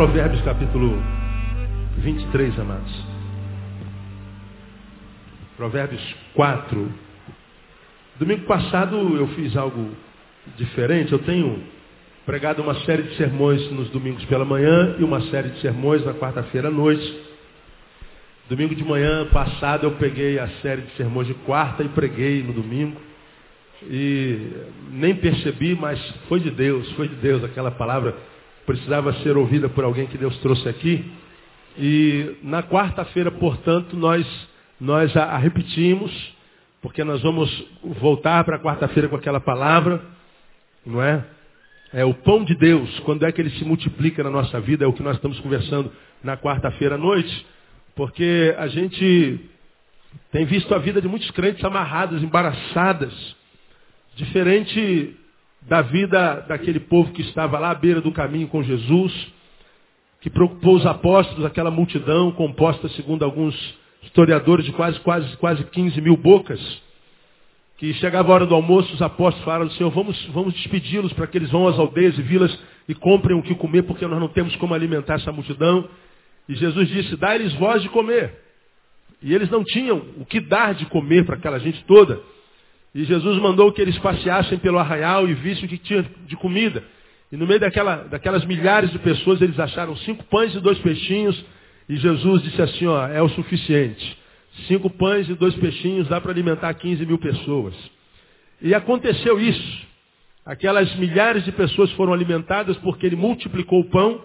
Provérbios capítulo 23, amados. Provérbios 4. Domingo passado eu fiz algo diferente. Eu tenho pregado uma série de sermões nos domingos pela manhã e uma série de sermões na quarta-feira à noite. Domingo de manhã passado eu peguei a série de sermões de quarta e preguei no domingo. E nem percebi, mas foi de Deus, foi de Deus. Aquela palavra precisava ser ouvida por alguém que Deus trouxe aqui. E na quarta-feira, portanto, nós, nós a, a repetimos, porque nós vamos voltar para a quarta-feira com aquela palavra, não é? É o pão de Deus, quando é que ele se multiplica na nossa vida, é o que nós estamos conversando na quarta-feira à noite, porque a gente tem visto a vida de muitos crentes amarradas, embaraçadas, diferente da vida daquele povo que estava lá à beira do caminho com Jesus, que preocupou os apóstolos, aquela multidão composta, segundo alguns historiadores, de quase, quase, quase 15 mil bocas, que chegava a hora do almoço, os apóstolos falaram, Senhor, vamos, vamos despedi-los para que eles vão às aldeias e vilas e comprem o que comer, porque nós não temos como alimentar essa multidão. E Jesus disse, dá-lhes voz de comer. E eles não tinham o que dar de comer para aquela gente toda. E Jesus mandou que eles passeassem pelo arraial e vissem o que tinha de comida. E no meio daquela, daquelas milhares de pessoas, eles acharam cinco pães e dois peixinhos. E Jesus disse assim, ó, é o suficiente. Cinco pães e dois peixinhos dá para alimentar 15 mil pessoas. E aconteceu isso. Aquelas milhares de pessoas foram alimentadas porque ele multiplicou o pão,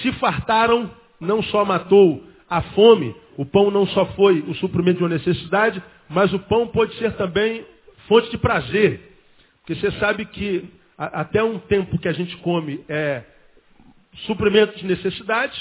se fartaram, não só matou a fome, o pão não só foi o suprimento de uma necessidade, mas o pão pode ser também fonte de prazer. Porque você sabe que a, até um tempo que a gente come é suprimento de necessidade,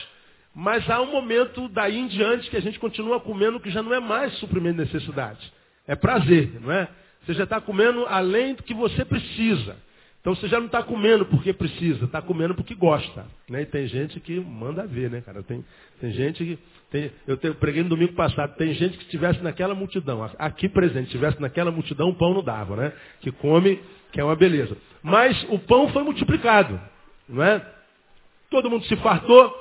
mas há um momento daí em diante que a gente continua comendo que já não é mais suprimento de necessidade. É prazer, não é? Você já está comendo além do que você precisa. Então você já não está comendo porque precisa, está comendo porque gosta. Né? E tem gente que manda ver, né, cara? Tem, tem gente que. Tem, eu, te, eu preguei no domingo passado, tem gente que estivesse naquela multidão, aqui presente, estivesse naquela multidão, o pão não dava, né? Que come, que é uma beleza. Mas o pão foi multiplicado, não é? Todo mundo se fartou,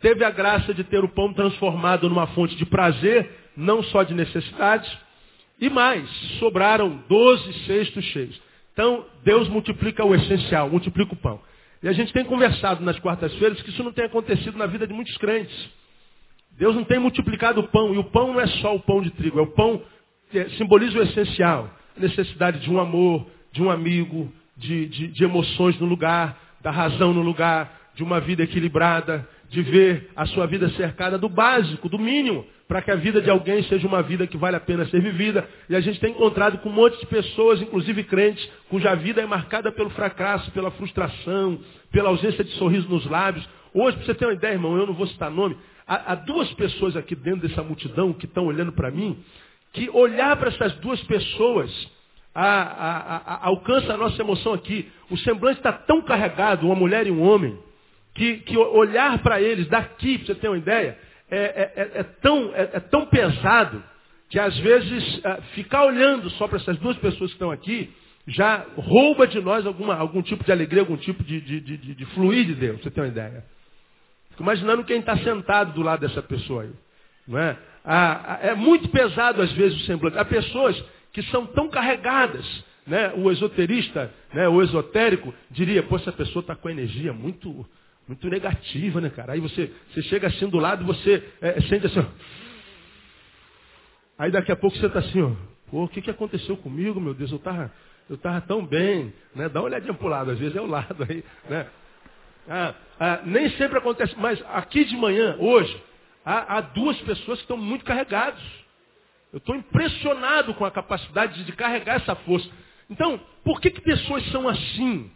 teve a graça de ter o pão transformado numa fonte de prazer, não só de necessidade. E mais, sobraram doze cestos cheios. Então, Deus multiplica o essencial, multiplica o pão. E a gente tem conversado nas quartas-feiras que isso não tem acontecido na vida de muitos crentes. Deus não tem multiplicado o pão, e o pão não é só o pão de trigo, é o pão que simboliza o essencial. A necessidade de um amor, de um amigo, de, de, de emoções no lugar, da razão no lugar, de uma vida equilibrada, de ver a sua vida cercada do básico, do mínimo para que a vida de alguém seja uma vida que vale a pena ser vivida. E a gente tem encontrado com um monte de pessoas, inclusive crentes, cuja vida é marcada pelo fracasso, pela frustração, pela ausência de sorriso nos lábios. Hoje, para você ter uma ideia, irmão, eu não vou citar nome, há, há duas pessoas aqui dentro dessa multidão que estão olhando para mim, que olhar para essas duas pessoas a, a, a, alcança a nossa emoção aqui. O semblante está tão carregado, uma mulher e um homem, que, que olhar para eles daqui, para você ter uma ideia, é, é, é, é tão, é, é, tão pesado que às vezes é, ficar olhando só para essas duas pessoas que estão aqui já rouba de nós alguma, algum tipo de alegria, algum tipo de, de, de, de fluir de Deus, você tem uma ideia. Fico imaginando quem está sentado do lado dessa pessoa aí. Não é? É muito pesado às vezes o semblante. Há pessoas que são tão carregadas. Né? O esoterista, né? o esotérico, diria, pô, essa pessoa está com energia muito, muito negativa, né, cara? Aí você, você chega assim do lado, você é, sente assim, ó. Aí daqui a pouco você está assim, ó. Pô, o que, que aconteceu comigo, meu Deus? Eu estava eu tava tão bem, né? Dá uma olhadinha para o lado, às vezes é o lado aí, né? Ah, ah, nem sempre acontece, mas aqui de manhã, hoje, há, há duas pessoas que estão muito carregados. Eu estou impressionado com a capacidade de carregar essa força. Então, por que, que pessoas são assim?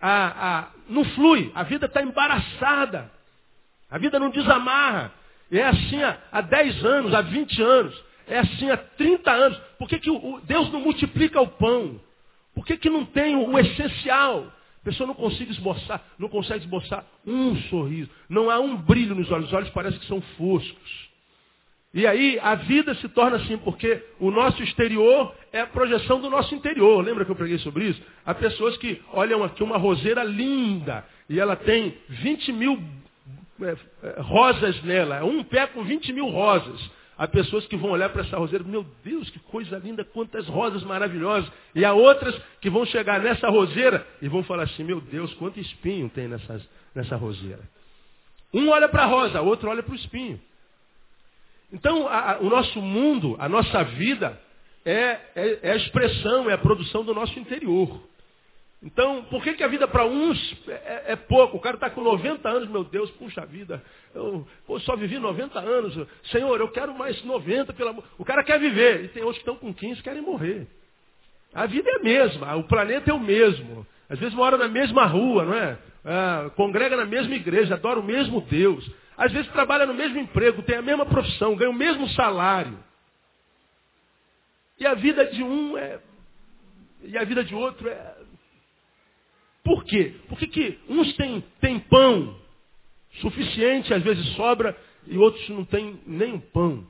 A, a, não flui, a vida está embaraçada, a vida não desamarra. É assim há, há 10 anos, há 20 anos, é assim há 30 anos. Por que, que o, Deus não multiplica o pão? Por que, que não tem o, o essencial? A pessoa não consegue esboçar, não consegue esboçar um sorriso. Não há um brilho nos olhos. Os olhos parecem que são foscos. E aí a vida se torna assim, porque o nosso exterior é a projeção do nosso interior. Lembra que eu preguei sobre isso? Há pessoas que olham aqui uma roseira linda e ela tem 20 mil é, é, rosas nela, um pé com 20 mil rosas. Há pessoas que vão olhar para essa roseira, meu Deus, que coisa linda, quantas rosas maravilhosas. E há outras que vão chegar nessa roseira e vão falar assim, meu Deus, quanto espinho tem nessas, nessa roseira. Um olha para a rosa, outro olha para o espinho. Então, a, a, o nosso mundo, a nossa vida, é, é, é, a expressão, é a produção do nosso interior. Então, por que, que a vida para uns é, é, pouco? O cara está com 90 anos, meu Deus, puxa vida, eu pô, só vivi 90 anos. Senhor, eu quero mais 90, pelo amor. O cara quer viver. E tem outros que estão com 15 querem morrer. A vida é a mesma, o planeta é o mesmo. Às vezes mora na mesma rua, não é? Ah, congrega na mesma igreja, adora o mesmo Deus. Às vezes trabalha no mesmo emprego, tem a mesma profissão, ganha o mesmo salário. E a vida de um é. E a vida de outro é. Por quê? Porque que uns têm, têm pão suficiente, às vezes sobra, e outros não têm nem um pão.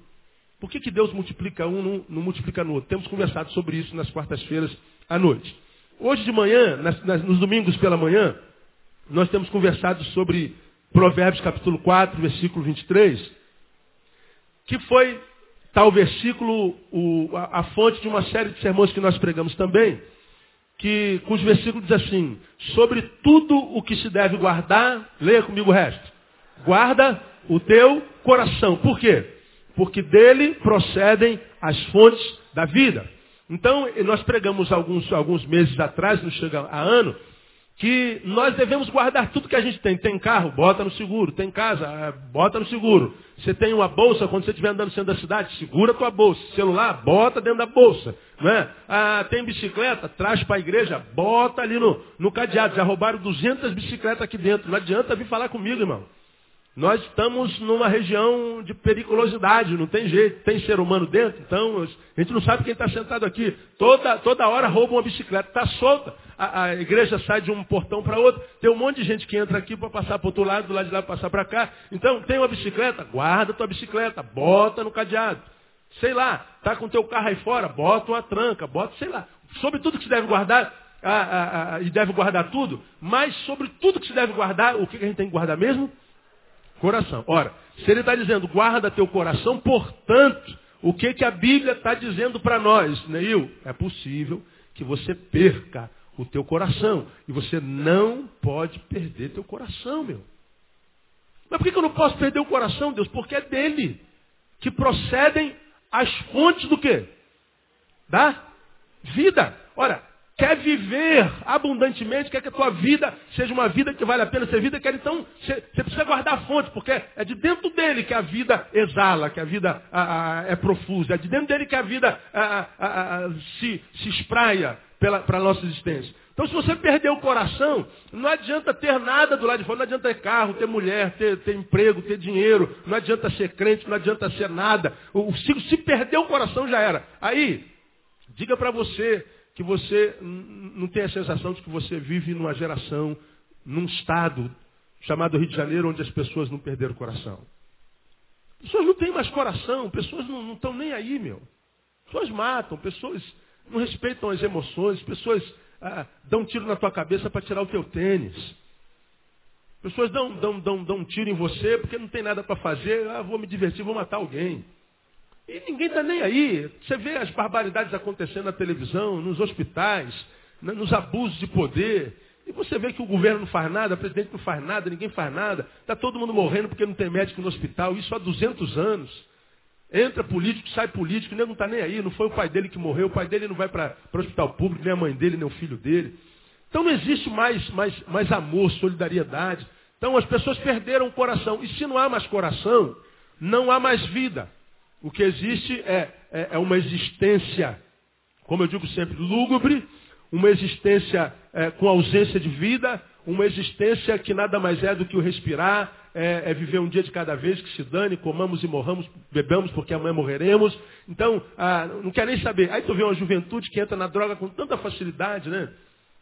Por que, que Deus multiplica um, não, não multiplica no outro? Temos conversado sobre isso nas quartas-feiras à noite. Hoje de manhã, nas, nas, nos domingos pela manhã, nós temos conversado sobre Provérbios capítulo 4, versículo 23, que foi tal versículo o, a, a, fonte de uma série de sermões que nós pregamos também, que, cujo versículo diz assim, sobre tudo o que se deve guardar, leia comigo o resto, guarda o teu coração. Por quê? Porque dele procedem as fontes da vida. Então, nós pregamos alguns, alguns meses atrás, não chega a ano, que nós devemos guardar tudo que a gente tem. Tem carro, bota no seguro. Tem casa, é, bota no seguro. Você tem uma bolsa, quando você estiver andando no centro da cidade, segura a tua bolsa. Celular, bota dentro da bolsa. Né? Ah, tem bicicleta, traz para a igreja, bota ali no, no cadeado. Já roubaram 200 bicicletas aqui dentro. Não adianta vir falar comigo, irmão. Nós estamos numa região de periculosidade, não tem jeito. Tem ser humano dentro, então a gente não sabe quem está sentado aqui. Toda, toda hora rouba uma bicicleta, está solta. A, a, igreja sai de um portão para outro. Tem um monte de gente que entra aqui para passar para o outro lado, do lado de lá para passar para cá. Então, tem uma bicicleta, guarda tua bicicleta, bota no cadeado. Sei lá, tá com teu carro aí fora, bota uma tranca, bota, sei lá. Sobre tudo que se deve guardar, e deve guardar tudo, mas sobre tudo que se deve guardar, o que a gente tem que guardar mesmo? Coração. Ora, se ele está dizendo, guarda teu coração, portanto, o que, que a Bíblia está dizendo para nós, Neil? É possível que você perca o teu coração. E você não pode perder teu coração, meu. Mas por que, que eu não posso perder o coração, Deus? Porque é dele que procedem as fontes do quê? Da vida. Ora, quer viver abundantemente, quer que a tua vida seja uma vida que vale a pena ser vida, quer então, você, precisa guardar a fonte, porque é de dentro dele que a vida exala, que a vida a, a, é profusa, é de dentro dele que a vida a, se, se espraia para a nossa existência. Então, se você perder o coração, não adianta ter nada do lado de fora, não adianta ter carro, ter mulher, ter, ter emprego, ter dinheiro, não adianta ser crente, não adianta ser nada. O, se, se perder o coração, já era. Aí, diga para você, que você não tem a sensação de que você vive numa geração, num estado chamado Rio de Janeiro, onde as pessoas não perderam o coração. Pessoas não têm mais coração, pessoas não estão nem aí, meu. Pessoas matam, pessoas não respeitam as emoções, pessoas ah, dão um tiro na tua cabeça para tirar o teu tênis. Pessoas dão, dão, dão, dão um tiro em você porque não tem nada para fazer, ah, vou me divertir, vou matar alguém. E ninguém está nem aí. Você vê as barbaridades acontecendo na televisão, nos hospitais, nos abusos de poder. E você vê que o governo não faz nada, o presidente não faz nada, ninguém faz nada. Está todo mundo morrendo porque não tem médico no hospital. Isso há 200 anos. Entra político, sai político, nem não está nem aí. Não foi o pai dele que morreu, o pai dele não vai para o hospital público, nem a mãe dele, nem o filho dele. Então não existe mais, mais, mais amor, solidariedade. Então as pessoas perderam o coração. E se não há mais coração, não há mais vida. O que existe é, é, é uma existência, como eu digo sempre, lúgubre, uma existência é, com ausência de vida, uma existência que nada mais é do que o respirar, é, é, viver um dia de cada vez, que se dane, comamos e morramos, bebamos porque amanhã morreremos. Então, ah, não quer nem saber. Aí tu vê uma juventude que entra na droga com tanta facilidade, né?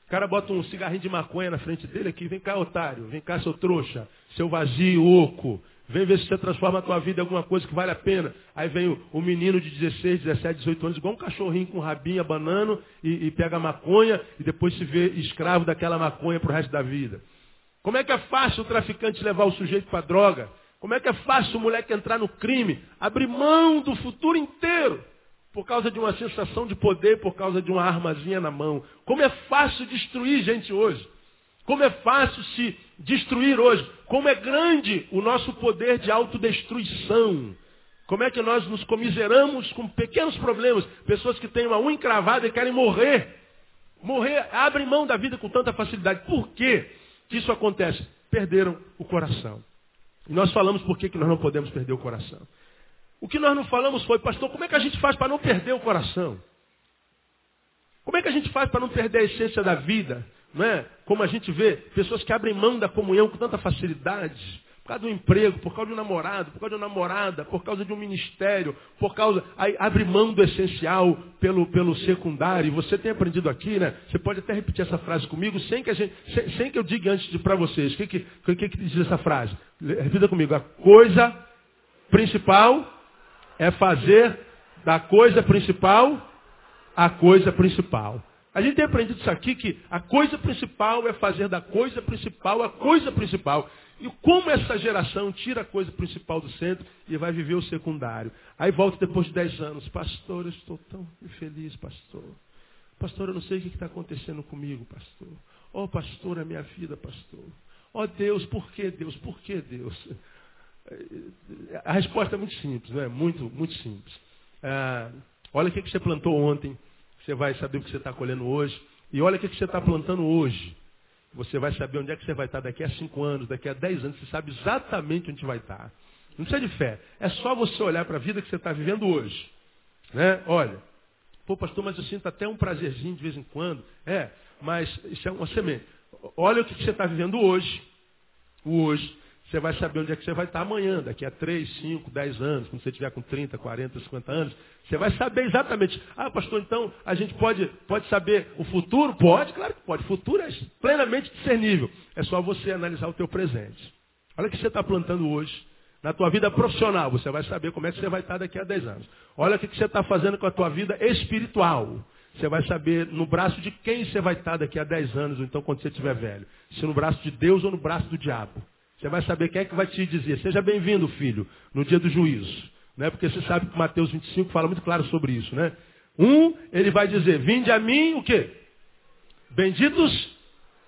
O cara bota um cigarrinho de maconha na frente dele aqui, vem cá, otário, vem cá, seu trouxa, seu vazio, oco. Vem ver se você transforma a tua vida em alguma coisa que vale a pena. Aí vem o, o menino de 16, 17, 18 anos, igual um cachorrinho com rabinho abanando e, e pega maconha e depois se vê escravo daquela maconha para o resto da vida. Como é que é fácil o traficante levar o sujeito para droga? Como é que é fácil o moleque entrar no crime, abrir mão do futuro inteiro, por causa de uma sensação de poder, por causa de uma armazinha na mão? Como é fácil destruir gente hoje? Como é fácil se destruir hoje? Como é grande o nosso poder de autodestruição? Como é que nós nos comiseramos com pequenos problemas? Pessoas que têm uma unha encravada e querem morrer. Morrer, abrem mão da vida com tanta facilidade. Por quê que isso acontece? Perderam o coração. E nós falamos por que, que nós não podemos perder o coração. O que nós não falamos foi, pastor, como é que a gente faz para não perder o coração? Como é que a gente faz para não perder a essência da vida? Não é? Como a gente vê pessoas que abrem mão da comunhão com tanta facilidade, por causa do emprego, por causa de um namorado, por causa de uma namorada, por causa de um ministério, por causa. Aí abre mão do essencial pelo, pelo secundário. E você tem aprendido aqui, né? Você pode até repetir essa frase comigo sem que, a gente, sem, sem que eu diga antes para vocês. O que, que, que, que diz essa frase? Repita comigo. A coisa principal é fazer da coisa principal a coisa principal. A gente tem aprendido isso aqui, que a coisa principal é fazer da coisa principal a coisa principal. E como essa geração tira a coisa principal do centro e vai viver o secundário. Aí volta depois de 10 anos. Pastor, eu estou tão infeliz, pastor. Pastor, eu não sei o que está acontecendo comigo, pastor. Oh, pastor, a minha vida, pastor. Oh, Deus, por que Deus? Por que Deus? A resposta é muito simples, não é? Muito, muito simples. Ah, olha o que você plantou ontem. Você vai saber o que você está colhendo hoje. E olha o que você está plantando hoje. Você vai saber onde é que você vai estar daqui a cinco anos, daqui a dez anos. Você sabe exatamente onde vai estar. Não precisa de fé. É só você olhar para a vida que você está vivendo hoje. Né? Olha, pô, pastor, mas eu sinto até um prazerzinho de vez em quando. É, mas isso é uma semente. Olha o que você está vivendo hoje. O hoje. Você vai saber onde é que você vai estar amanhã, daqui a 3, 5, 10 anos, quando você estiver com 30, 40, 50 anos. Você vai saber exatamente. Ah, pastor, então a gente pode, pode saber o futuro? Pode, claro que pode. O futuro é plenamente discernível. É só você analisar o teu presente. Olha o que você está plantando hoje. Na tua vida profissional, você vai saber como é que você vai estar daqui a 10 anos. Olha o que você está fazendo com a tua vida espiritual. Você vai saber no braço de quem você vai estar daqui a 10 anos, ou então quando você estiver velho. Se no braço de Deus ou no braço do diabo. Você vai saber quem é que vai te dizer, seja bem-vindo, filho, no dia do juízo. Né? Porque você sabe que Mateus 25 fala muito claro sobre isso. Né? Um, ele vai dizer, vinde a mim o quê? Benditos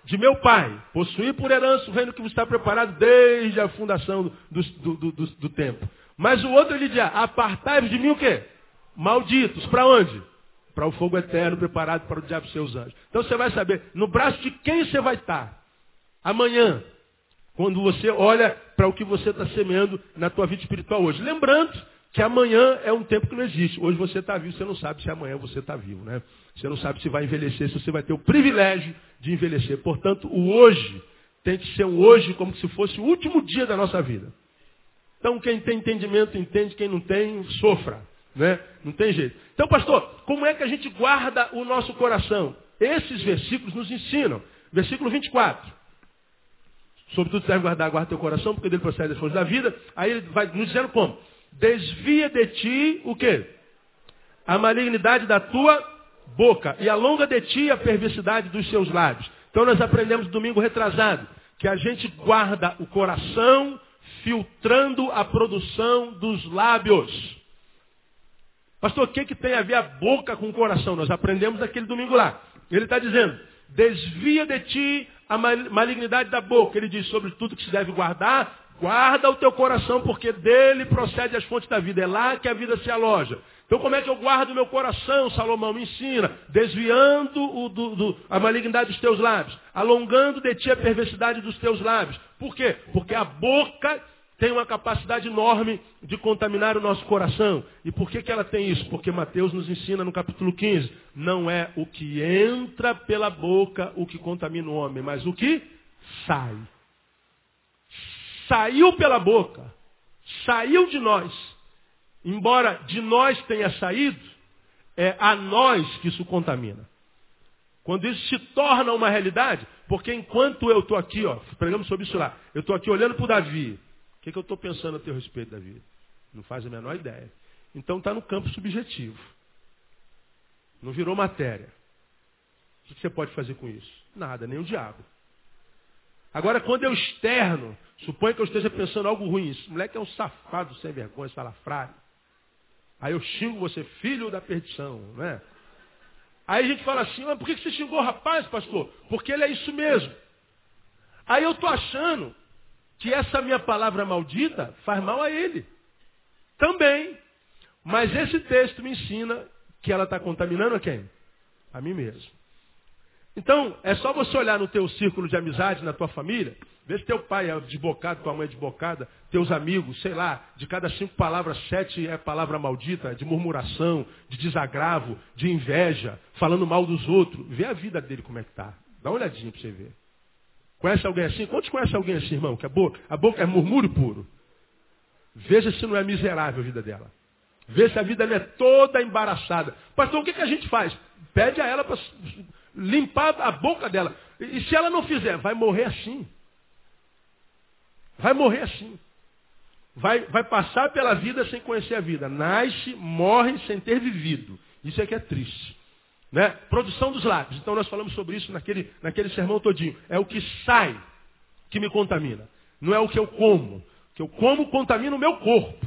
de meu Pai, possuir por herança o reino que vos está preparado desde a fundação do, do, do, do, do tempo. Mas o outro ele diz, apartai-vos de mim o quê? Malditos. Para onde? Para o fogo eterno preparado para o diabo e seus anjos. Então você vai saber no braço de quem você vai estar. Amanhã, quando você olha para o que você está semeando na tua vida espiritual hoje. Lembrando que amanhã é um tempo que não existe. Hoje você está vivo, você não sabe se amanhã você está vivo, né? Você não sabe se vai envelhecer, se você vai ter o privilégio de envelhecer. Portanto, o hoje tem que ser um hoje como se fosse o último dia da nossa vida. Então, quem tem entendimento entende, quem não tem, sofra. Né? Não tem jeito. Então, pastor, como é que a gente guarda o nosso coração? Esses versículos nos ensinam. Versículo 24. Sobretudo deve guardar, guarda teu coração, porque dele procede as forças da vida. Aí ele vai nos dizendo como? Desvia de ti o quê? A malignidade da tua boca. E alonga de ti a perversidade dos seus lábios. Então nós aprendemos domingo retrasado que a gente guarda o coração filtrando a produção dos lábios. Pastor, o que, que tem a ver a boca com o coração? Nós aprendemos naquele domingo lá. Ele está dizendo, desvia de ti a malignidade da boca. Ele diz sobre tudo que se deve guardar, guarda o teu coração, porque dele procede as fontes da vida. É lá que a vida se aloja. Então como é que eu guardo o meu coração, Salomão? Me ensina. Desviando o, do, do, a malignidade dos teus lábios. Alongando de ti a perversidade dos teus lábios. Por quê? Porque a boca tem uma capacidade enorme de contaminar o nosso coração. E por que, que ela tem isso? Porque Mateus nos ensina no capítulo 15: não é o que entra pela boca o que contamina o homem, mas o que sai. Saiu pela boca, saiu de nós. Embora de nós tenha saído, é a nós que isso contamina. Quando isso se torna uma realidade, porque enquanto eu estou aqui, ó, pregamos sobre isso lá, eu estou aqui olhando para o Davi, o que, que eu estou pensando a teu respeito, Davi? Não faz a menor ideia. Então está no campo subjetivo. Não virou matéria. O que você pode fazer com isso? Nada, nem o diabo. Agora, quando eu externo, suponho que eu esteja pensando algo ruim. Esse moleque é um safado sem vergonha, salafrário. Aí eu xingo você, filho da perdição, né? Aí a gente fala assim, mas por que você xingou o rapaz, pastor? Porque ele é isso mesmo. Aí eu estou achando que essa minha palavra maldita faz mal a ele. Também. Mas esse texto me ensina que ela está contaminando a quem? A mim mesmo. Então, é só você olhar no teu círculo de amizade, na tua família, ver se teu pai é desbocado, tua mãe é desbocada, teus amigos, sei lá, de cada cinco palavras, sete é palavra maldita, de murmuração, de desagravo, de inveja, falando mal dos outros. Vê a vida dele como é que está. Dá uma olhadinha para você ver. Conhece alguém assim? Quantos conhece alguém assim, irmão? Que a boca, a boca é murmúrio puro. Veja se não é miserável a vida dela. Veja se a vida não é toda embaraçada. Pastor, o que, que a gente faz? Pede a ela para limpar a boca dela. E se ela não fizer, vai morrer assim. Vai morrer assim. Vai, vai passar pela vida sem conhecer a vida. Nasce, morre sem ter vivido. Isso é que é triste. Né? Produção dos lábios. Então nós falamos sobre isso naquele, naquele sermão todinho. É o que sai que me contamina. Não é o que eu como. O que eu como contamina o meu corpo.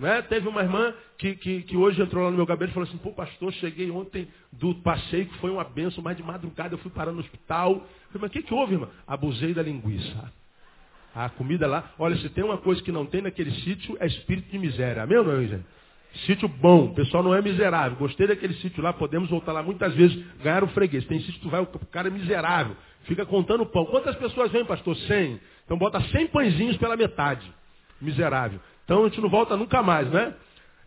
Né? Teve uma irmã que, que, que, hoje entrou lá no meu gabinete e falou assim, pô pastor, cheguei ontem do passeio que foi uma benção, mas de madrugada eu fui parar no hospital. Falei, mas o que, que houve, irmã? Abusei da linguiça. A comida lá, olha, se tem uma coisa que não tem naquele sítio, é espírito de miséria. Amém ou não, gente? Sítio bom, o pessoal não é miserável. Gostei daquele sítio lá, podemos voltar lá muitas vezes, ganhar o freguês. Tem sítio que tu vai, o cara é miserável, fica contando pão. Quantas pessoas vêm, pastor? 100. Então bota 100 pãezinhos pela metade. Miserável. Então a gente não volta nunca mais, né?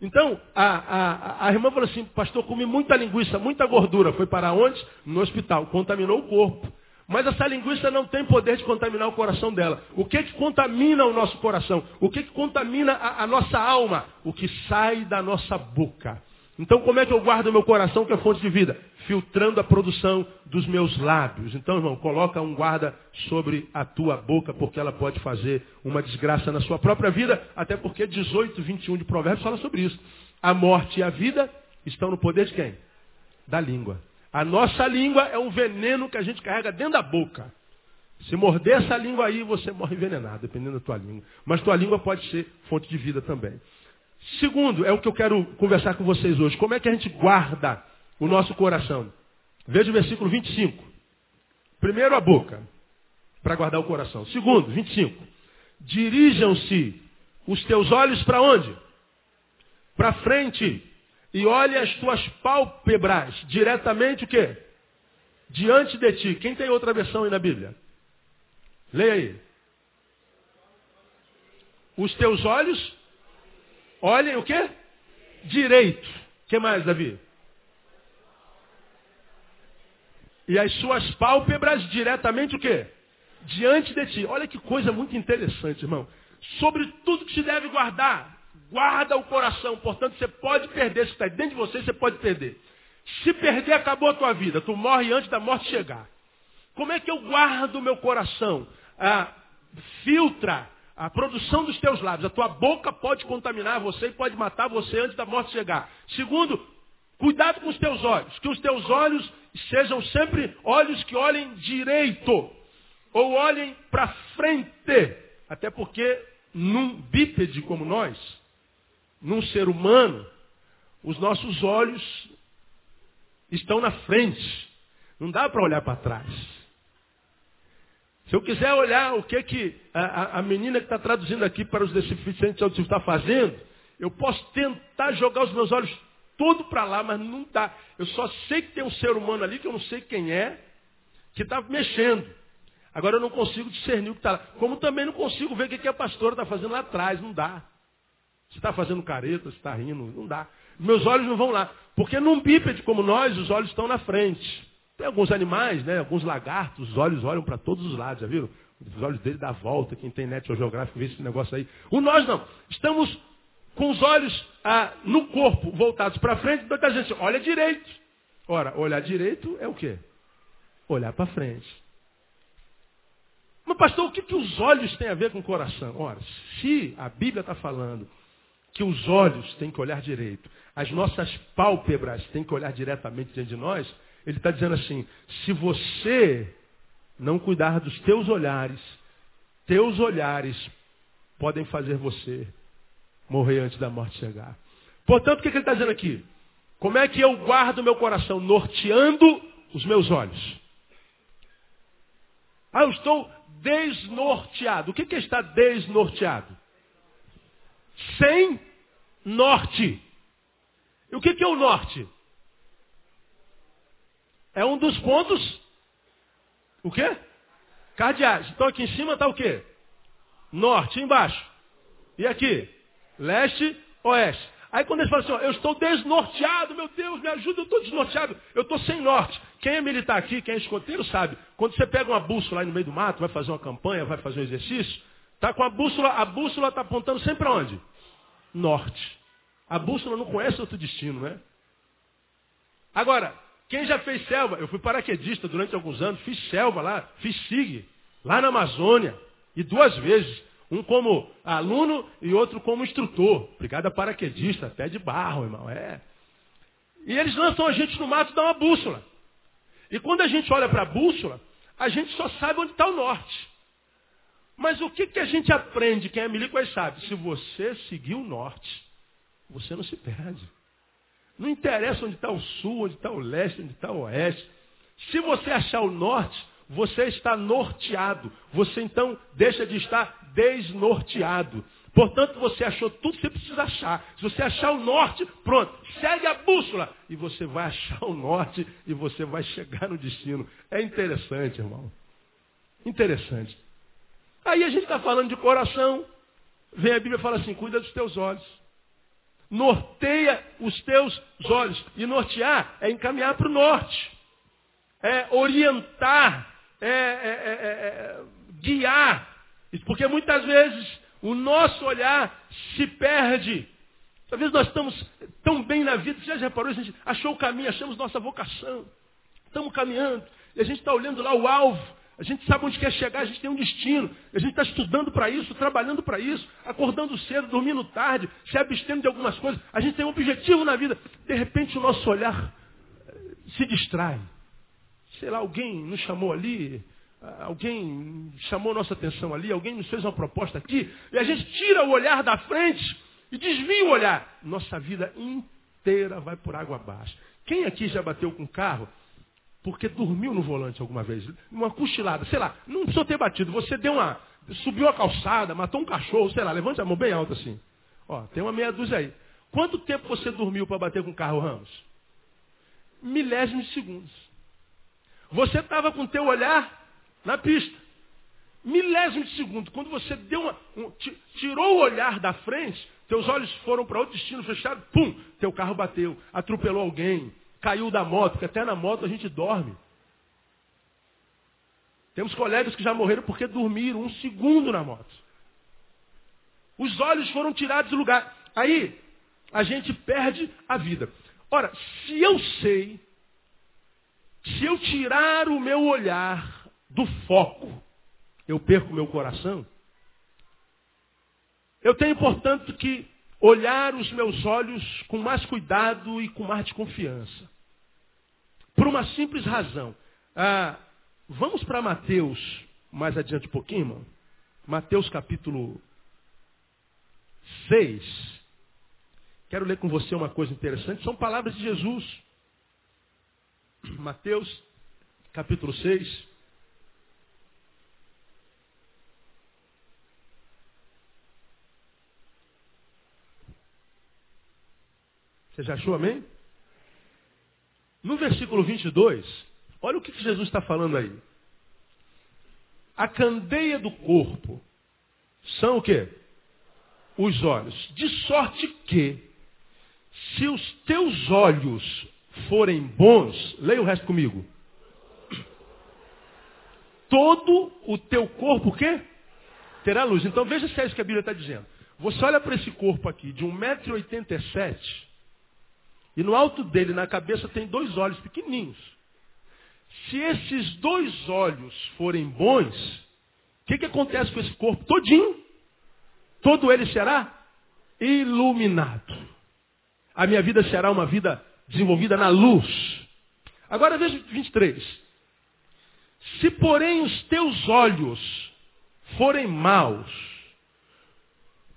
Então, a, a, a irmã falou assim, pastor, comi muita linguiça, muita gordura. Foi para onde? No hospital. Contaminou o corpo. Mas essa linguiça não tem poder de contaminar o coração dela. O que que contamina o nosso coração? O que que contamina a, a nossa alma? O que sai da nossa boca. Então como é que eu guardo meu coração que é fonte de vida? Filtrando a produção dos meus lábios. Então, irmão, coloca um guarda sobre a tua boca, porque ela pode fazer uma desgraça na sua própria vida, até porque 18, 21 de Provérbios fala sobre isso. A morte e a vida estão no poder de quem? Da língua. A nossa língua é um veneno que a gente carrega dentro da boca. Se morder essa língua aí, você morre envenenado, dependendo da tua língua. Mas tua língua pode ser fonte de vida também. Segundo, é o que eu quero conversar com vocês hoje. Como é que a gente guarda o nosso coração? Veja o versículo 25. Primeiro, a boca, para guardar o coração. Segundo, 25. Dirijam-se os teus olhos para onde? Para frente e olhe as tuas pálpebras diretamente o quê? Diante de ti. Quem tem outra versão aí na Bíblia? Leia aí. Os teus olhos olhem o quê? Direito. O que mais, Davi? E as suas pálpebras diretamente o quê? Diante de ti. Olha que coisa muito interessante, irmão. Sobre tudo que se deve guardar, guarda o coração. Portanto, você pode perder. Se está dentro de você, você pode perder. Se perder, acabou a tua vida. Tu morre antes da morte chegar. Como é que eu guardo o meu coração? Ah, filtra a produção dos teus lábios. A tua boca pode contaminar você e pode matar você antes da morte chegar. Segundo, cuidado com os teus olhos. Que os teus olhos sejam sempre olhos que olhem direito. Ou olhem para frente. Até porque num bípede como nós, num ser humano, os nossos olhos estão na frente. Não dá para olhar para trás. Se eu quiser olhar o que, que a, a menina que está traduzindo aqui para os deficientes auditivos está fazendo, eu posso tentar jogar os meus olhos todo para lá, mas não dá. Eu só sei que tem um ser humano ali que eu não sei quem é, que está mexendo. Agora eu não consigo discernir o que está lá. Como também não consigo ver o que, que a pastora está fazendo lá atrás. Não dá. Se está fazendo careta, se está rindo, não dá. Meus olhos não vão lá. Porque num bípede como nós, os olhos estão na frente. Tem alguns animais, né? alguns lagartos, os olhos olham para todos os lados, já viram? Os olhos dele dão volta, quem tem net geográfico vê esse negócio aí. O nós não. Estamos com os olhos ah, no corpo voltados para frente, então a gente olha direito. Ora, olhar direito é o quê? Olhar para frente. Mas pastor, o que, que os olhos têm a ver com o coração? Ora, se a Bíblia está falando que os olhos têm que olhar direito, as nossas pálpebras têm que olhar diretamente diante de nós, ele está dizendo assim, se você não cuidar dos teus olhares, teus olhares podem fazer você morrer antes da morte chegar. Portanto, o que, que ele está dizendo aqui? Como é que eu guardo meu coração? Norteando os meus olhos. Ah, eu estou desnorteado. O que, que é estar desnorteado? Sem norte. E o que, que é o norte? É um dos pontos. O quê? Cardeais. Então aqui em cima está o quê? Norte, embaixo. E aqui? Leste, oeste. Aí quando eles falam assim, ó, eu estou desnorteado, meu Deus, me ajuda, eu estou desnorteado, eu estou sem norte. Quem é militar aqui, quem é escoteiro, sabe. Quando você pega uma bússola aí no meio do mato, vai fazer uma campanha, vai fazer um exercício, tá com a bússola, a bússola está apontando sempre para onde? Norte. A bússola não conhece outro destino, né? Agora, quem já fez selva? Eu fui paraquedista durante alguns anos, fiz selva lá, fiz SIG, lá na Amazônia, e duas vezes. Um como aluno e outro como instrutor. Brigada paraquedista, pé de barro, irmão. É. E eles lançam a gente no mato e dão uma bússola. E quando a gente olha para a bússola, a gente só sabe onde está o norte. Mas o que, que a gente aprende, quem é milico sabe? Se você seguir o norte, você não se perde. Não interessa onde está o sul, onde está o leste, onde está o oeste. Se você achar o norte, você está norteado. Você então deixa de estar desnorteado. Portanto, você achou tudo que você precisa achar. Se você achar o norte, pronto, segue a bússola. E você vai achar o norte e você vai chegar no destino. É interessante, irmão. Interessante. Aí a gente está falando de coração. Vem a Bíblia e fala assim: cuida dos teus olhos. Norteia os teus olhos. E nortear é encaminhar para o norte. É orientar é, é, é, é, guiar. Porque muitas vezes o nosso olhar se perde. Talvez nós estamos tão bem na vida, você já reparou, a gente achou o caminho, achamos nossa vocação. Estamos caminhando, e a gente está olhando lá o alvo, a gente sabe onde quer chegar, a gente tem um destino. A gente está estudando para isso, trabalhando para isso, acordando cedo, dormindo tarde, se abstendo de algumas coisas. A gente tem um objetivo na vida. De repente o nosso olhar se distrai sei lá, alguém nos chamou ali, alguém chamou nossa atenção ali, alguém nos fez uma proposta aqui, e a gente tira o olhar da frente e desvia o olhar. Nossa vida inteira vai por água abaixo. Quem aqui já bateu com o carro porque dormiu no volante alguma vez? Uma cochilada, sei lá, não precisou ter batido, você deu uma. subiu a calçada, matou um cachorro, sei lá, levante a mão bem alta assim. Ó, tem uma meia dúzia aí. Quanto tempo você dormiu para bater com o carro, Ramos? Milésimos de segundos. Você estava com o teu olhar na pista. Milésimo de segundo. Quando você deu uma, um, tirou o olhar da frente, teus olhos foram para outro destino fechado, pum, teu carro bateu, atropelou alguém, caiu da moto, porque até na moto a gente dorme. Temos colegas que já morreram porque dormiram um segundo na moto. Os olhos foram tirados do lugar. Aí, a gente perde a vida. Ora, se eu sei se eu tirar o meu olhar do foco, eu perco meu coração. Eu tenho, portanto, que olhar os meus olhos com mais cuidado e com mais de confiança. Por uma simples razão. Ah, vamos para Mateus, mais adiante um pouquinho, irmão. Mateus capítulo 6. Quero ler com você uma coisa interessante. São palavras de Jesus. Mateus, capítulo 6. Você já achou, amém? No versículo 22, olha o que Jesus está falando aí. A candeia do corpo são o quê? Os olhos. De sorte que, se os teus olhos forem bons, leia o resto comigo. Todo o teu corpo, o quê? Terá luz. Então veja se é isso que a Bíblia está dizendo. Você olha para esse corpo aqui, de 1,87m, e no alto dele, na cabeça, tem dois olhos pequenininhos. Se esses dois olhos forem bons, o que, que acontece com esse corpo todinho? Todo ele será iluminado. A minha vida será uma vida desenvolvida na luz. Agora veja 23. Se porém os teus olhos forem maus,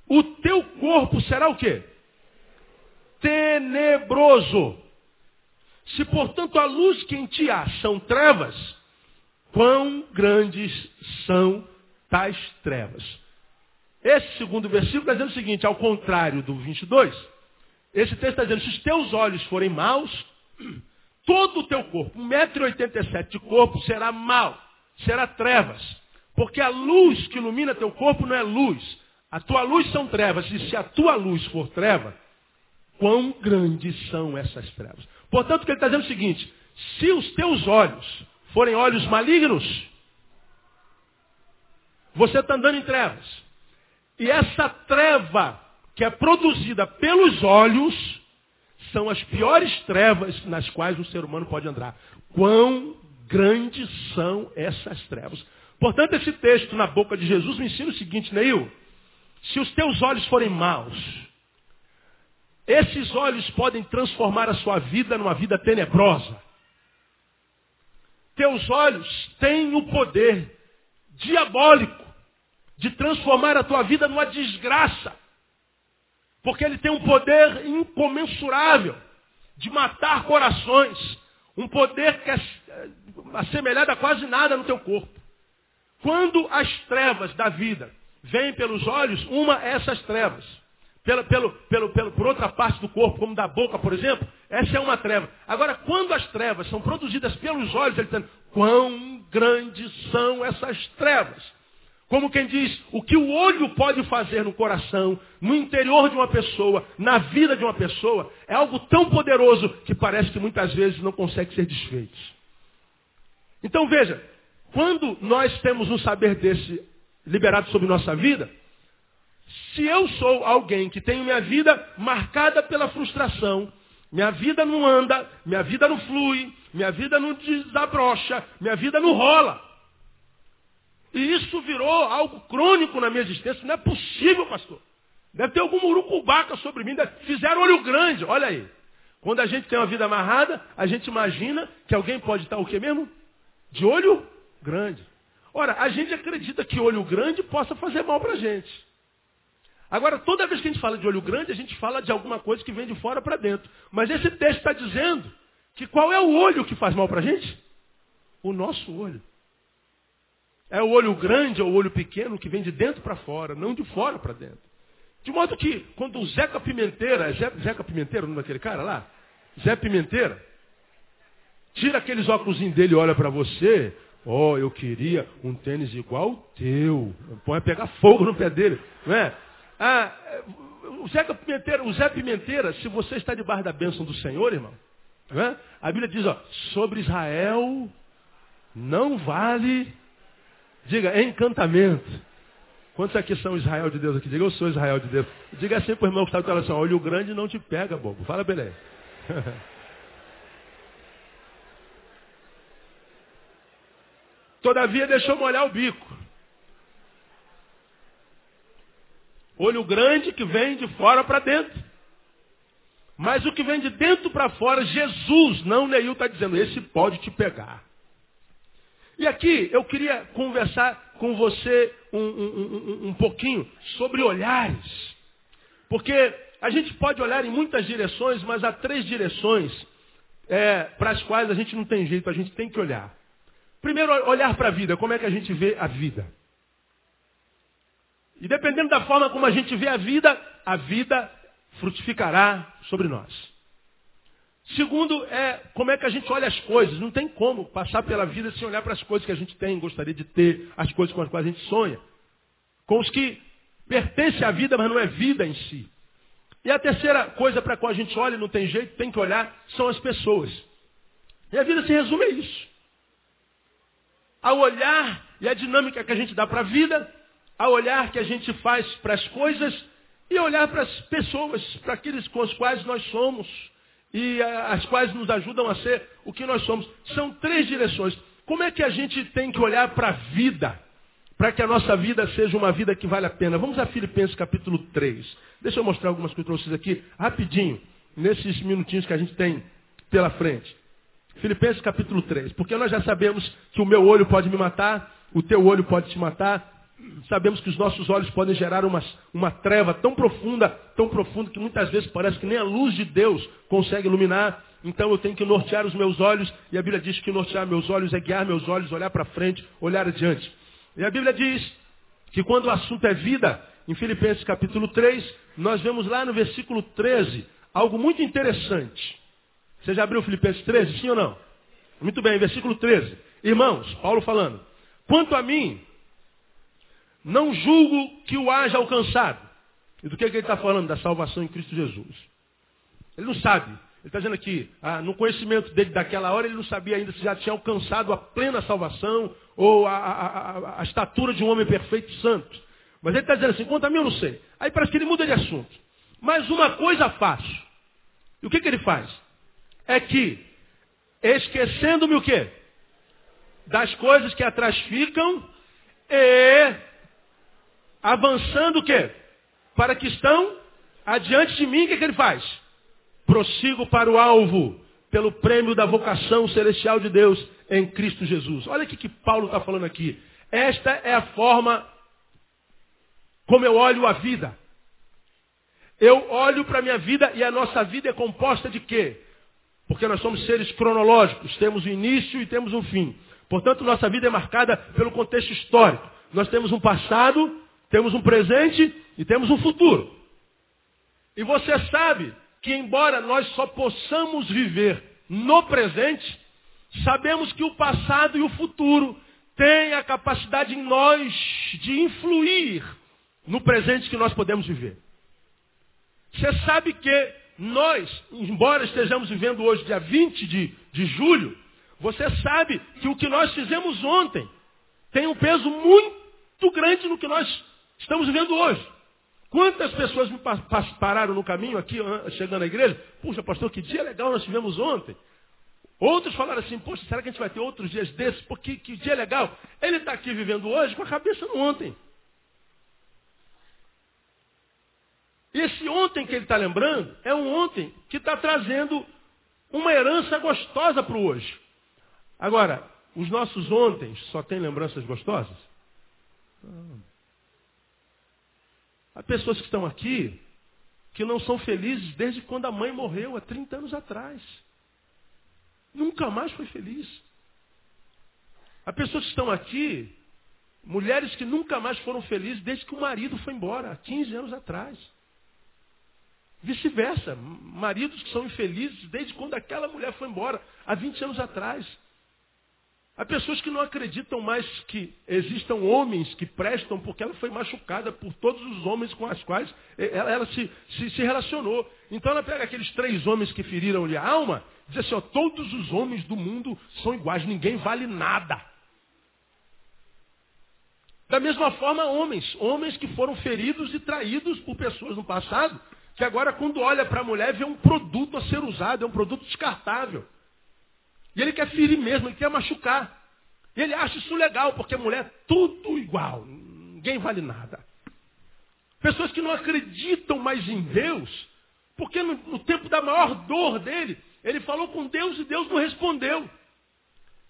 o teu corpo será o quê? Tenebroso. Se, portanto, a luz que em ti há são trevas, quão grandes são tais trevas. Esse segundo versículo está dizendo o seguinte, ao contrário do 22, esse texto está dizendo, se os teus olhos forem maus, todo o teu corpo, 1,87m de corpo, será mau, será trevas. Porque a luz que ilumina teu corpo não é luz. A tua luz são trevas. E se a tua luz for treva, quão grandes são essas trevas. Portanto, o que ele está dizendo é o seguinte: se os teus olhos forem olhos malignos, você está andando em trevas. E essa treva que é produzida pelos olhos são as piores trevas nas quais o ser humano pode andar. Quão grandes são essas trevas. Portanto, esse texto na boca de Jesus me ensina o seguinte, Neil. Se os teus olhos forem maus, esses olhos podem transformar a sua vida numa vida tenebrosa. Teus olhos têm o poder diabólico de transformar a tua vida numa desgraça. Porque ele tem um poder incomensurável de matar corações. Um poder que é assemelhado a quase nada no teu corpo. Quando as trevas da vida vêm pelos olhos, uma é essas trevas. Pelo, pelo, pelo, pelo, por outra parte do corpo, como da boca, por exemplo, essa é uma treva. Agora, quando as trevas são produzidas pelos olhos, ele está quão grandes são essas trevas. Como quem diz, o que o olho pode fazer no coração, no interior de uma pessoa, na vida de uma pessoa, é algo tão poderoso que parece que muitas vezes não consegue ser desfeito. Então veja, quando nós temos um saber desse liberado sobre nossa vida, se eu sou alguém que tem minha vida marcada pela frustração, minha vida não anda, minha vida não flui, minha vida não desabrocha, minha vida não rola. E isso virou algo crônico na minha existência. Não é possível, pastor. Deve ter algum urucubaca sobre mim. Fizeram olho grande, olha aí. Quando a gente tem uma vida amarrada, a gente imagina que alguém pode estar o quê mesmo? De olho grande. Ora, a gente acredita que olho grande possa fazer mal para a gente. Agora, toda vez que a gente fala de olho grande, a gente fala de alguma coisa que vem de fora para dentro. Mas esse texto está dizendo que qual é o olho que faz mal para a gente? O nosso olho. É o olho grande ou o olho pequeno que vem de dentro para fora, não de fora para dentro. De modo que, quando o Zeca Pimenteira, Zé, Zeca Pimenteira, o nome daquele cara lá? Zé Pimenteira, tira aqueles óculos dele e olha para você, Oh, eu queria um tênis igual ao teu. Pode pegar fogo no pé dele. Não é? Ah, o Zé Pimenteira, o Zé Pimenteira, se você está debaixo da bênção do Senhor, irmão, não é? a Bíblia diz, ó, sobre Israel não vale, diga, encantamento. Quantos aqui são Israel de Deus aqui? Diga, eu sou Israel de Deus. Diga assim para o irmão que está do teu assim, olho grande não te pega, bobo. Fala, beleza. Todavia deixou molhar o bico. Olho grande que vem de fora para dentro. Mas o que vem de dentro para fora, Jesus, não Neil está dizendo, esse pode te pegar. E aqui eu queria conversar com você um, um, um, um pouquinho sobre olhares. Porque a gente pode olhar em muitas direções, mas há três direções é, para as quais a gente não tem jeito, a gente tem que olhar. Primeiro, olhar para a vida. Como é que a gente vê a vida? E dependendo da forma como a gente vê a vida, a vida frutificará sobre nós. Segundo é como é que a gente olha as coisas. Não tem como passar pela vida sem olhar para as coisas que a gente tem, gostaria de ter, as coisas com as quais a gente sonha. Com os que pertencem à vida, mas não é vida em si. E a terceira coisa para a qual a gente olha, não tem jeito, tem que olhar, são as pessoas. E a vida se resume a isso ao olhar e a dinâmica que a gente dá para a vida, ao olhar que a gente faz para as coisas e olhar para as pessoas, para aqueles com os quais nós somos e as quais nos ajudam a ser o que nós somos. São três direções. Como é que a gente tem que olhar para a vida? Para que a nossa vida seja uma vida que vale a pena. Vamos a Filipenses capítulo 3. Deixa eu mostrar algumas coisas para vocês aqui, rapidinho, nesses minutinhos que a gente tem pela frente. Filipenses capítulo 3. Porque nós já sabemos que o meu olho pode me matar, o teu olho pode te matar. Sabemos que os nossos olhos podem gerar uma, uma treva tão profunda, tão profunda, que muitas vezes parece que nem a luz de Deus consegue iluminar. Então eu tenho que nortear os meus olhos, e a Bíblia diz que nortear meus olhos é guiar meus olhos, olhar para frente, olhar adiante. E a Bíblia diz que quando o assunto é vida, em Filipenses capítulo 3, nós vemos lá no versículo 13 algo muito interessante. Você já abriu Filipenses 13, sim ou não? Muito bem, versículo 13. Irmãos, Paulo falando. Quanto a mim, não julgo que o haja alcançado. E do que, que ele está falando? Da salvação em Cristo Jesus. Ele não sabe. Ele está dizendo aqui, ah, no conhecimento dele daquela hora, ele não sabia ainda se já tinha alcançado a plena salvação ou a, a, a, a estatura de um homem perfeito e santo. Mas ele está dizendo assim, quanto a mim eu não sei. Aí parece que ele muda de assunto. Mas uma coisa faço. E o que, que ele faz? É que, esquecendo-me o quê? Das coisas que atrás ficam e avançando o quê? Para que estão adiante de mim, o que, que ele faz? Prossigo para o alvo, pelo prêmio da vocação celestial de Deus em Cristo Jesus. Olha o que Paulo está falando aqui. Esta é a forma como eu olho a vida. Eu olho para a minha vida e a nossa vida é composta de quê? Porque nós somos seres cronológicos, temos um início e temos um fim. Portanto, nossa vida é marcada pelo contexto histórico. Nós temos um passado, temos um presente e temos um futuro. E você sabe que, embora nós só possamos viver no presente, sabemos que o passado e o futuro têm a capacidade em nós de influir no presente que nós podemos viver. Você sabe que nós, embora estejamos vivendo hoje, dia 20 de, de julho, você sabe que o que nós fizemos ontem tem um peso muito grande no que nós estamos vivendo hoje. Quantas pessoas me pararam no caminho aqui, chegando à igreja? Puxa, pastor, que dia legal nós tivemos ontem. Outros falaram assim, poxa, será que a gente vai ter outros dias desses? Porque que dia legal. Ele está aqui vivendo hoje com a cabeça no ontem. Esse ontem que ele está lembrando é um ontem que está trazendo uma herança gostosa para o hoje. Agora, os nossos ontem só têm lembranças gostosas? Há pessoas que estão aqui que não são felizes desde quando a mãe morreu, há 30 anos atrás. Nunca mais foi feliz. Há pessoas que estão aqui, mulheres que nunca mais foram felizes desde que o marido foi embora, há 15 anos atrás. Vice-versa, maridos que são infelizes desde quando aquela mulher foi embora, há 20 anos atrás. Há pessoas que não acreditam mais que existam homens que prestam porque ela foi machucada por todos os homens com os quais ela, ela se, se, se, relacionou. Então ela pega aqueles três homens que feriram-lhe a alma diz assim, ó, todos os homens do mundo são iguais, ninguém vale nada. Da mesma forma, homens, homens que foram feridos e traídos por pessoas no passado, que agora quando olha para a mulher vê um produto a ser usado, é um produto descartável. E ele quer ferir mesmo, ele quer machucar. E ele acha isso legal, porque mulher é tudo igual, ninguém vale nada. Pessoas que não acreditam mais em Deus, porque no, no tempo da maior dor dele, ele falou com Deus e Deus não respondeu.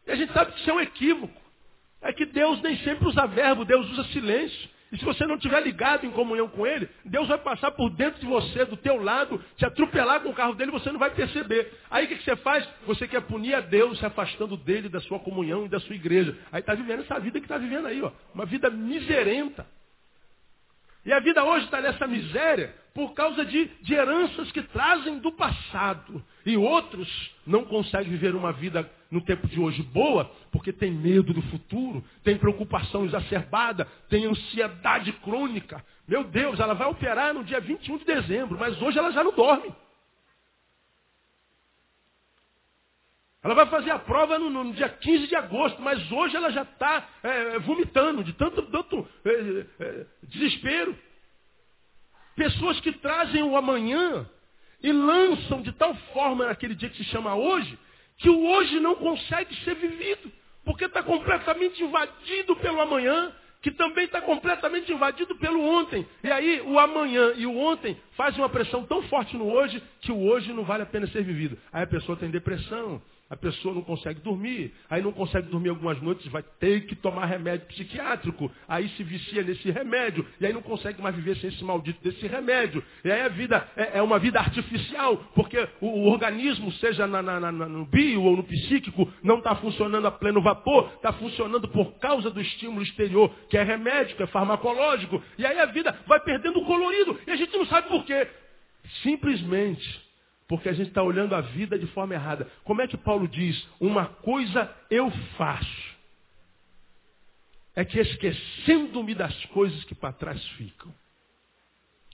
E a gente sabe que isso é um equívoco. É que Deus nem sempre usa verbo, Deus usa silêncio. E se você não estiver ligado em comunhão com Ele, Deus vai passar por dentro de você, do teu lado, te atropelar com o carro dele, você não vai perceber. Aí o que, que você faz? Você quer punir a Deus, se afastando dele, da sua comunhão e da sua igreja. Aí está vivendo essa vida que está vivendo aí, ó, uma vida miserenta. E a vida hoje está nessa miséria por causa de, de heranças que trazem do passado. E outros não conseguem viver uma vida no tempo de hoje boa porque tem medo do futuro, tem preocupação exacerbada, tem ansiedade crônica. Meu Deus, ela vai operar no dia 21 de dezembro, mas hoje ela já não dorme. Ela vai fazer a prova no, no, dia 15 de agosto, mas hoje ela já está é, vomitando de tanto, tanto é, é, desespero. Pessoas que trazem o amanhã e lançam de tal forma naquele dia que se chama hoje, que o hoje não consegue ser vivido, porque está completamente invadido pelo amanhã, que também está completamente invadido pelo ontem. E aí o amanhã e o ontem fazem uma pressão tão forte no hoje que o hoje não vale a pena ser vivido. Aí a pessoa tem depressão, a pessoa não consegue dormir, aí não consegue dormir algumas noites, vai ter que tomar remédio psiquiátrico, aí se vicia nesse remédio, e aí não consegue mais viver sem esse maldito desse remédio. E aí a vida é, é uma vida artificial, porque o, o organismo, seja na, na, na, no bio ou no psíquico, não está funcionando a pleno vapor, está funcionando por causa do estímulo exterior, que é remédio, que é farmacológico, e aí a vida vai perdendo o colorido, e a gente não sabe por quê. Simplesmente porque a gente está olhando a vida de forma errada. Como é que Paulo diz? Uma coisa eu faço. É que esquecendo-me das coisas que para trás ficam.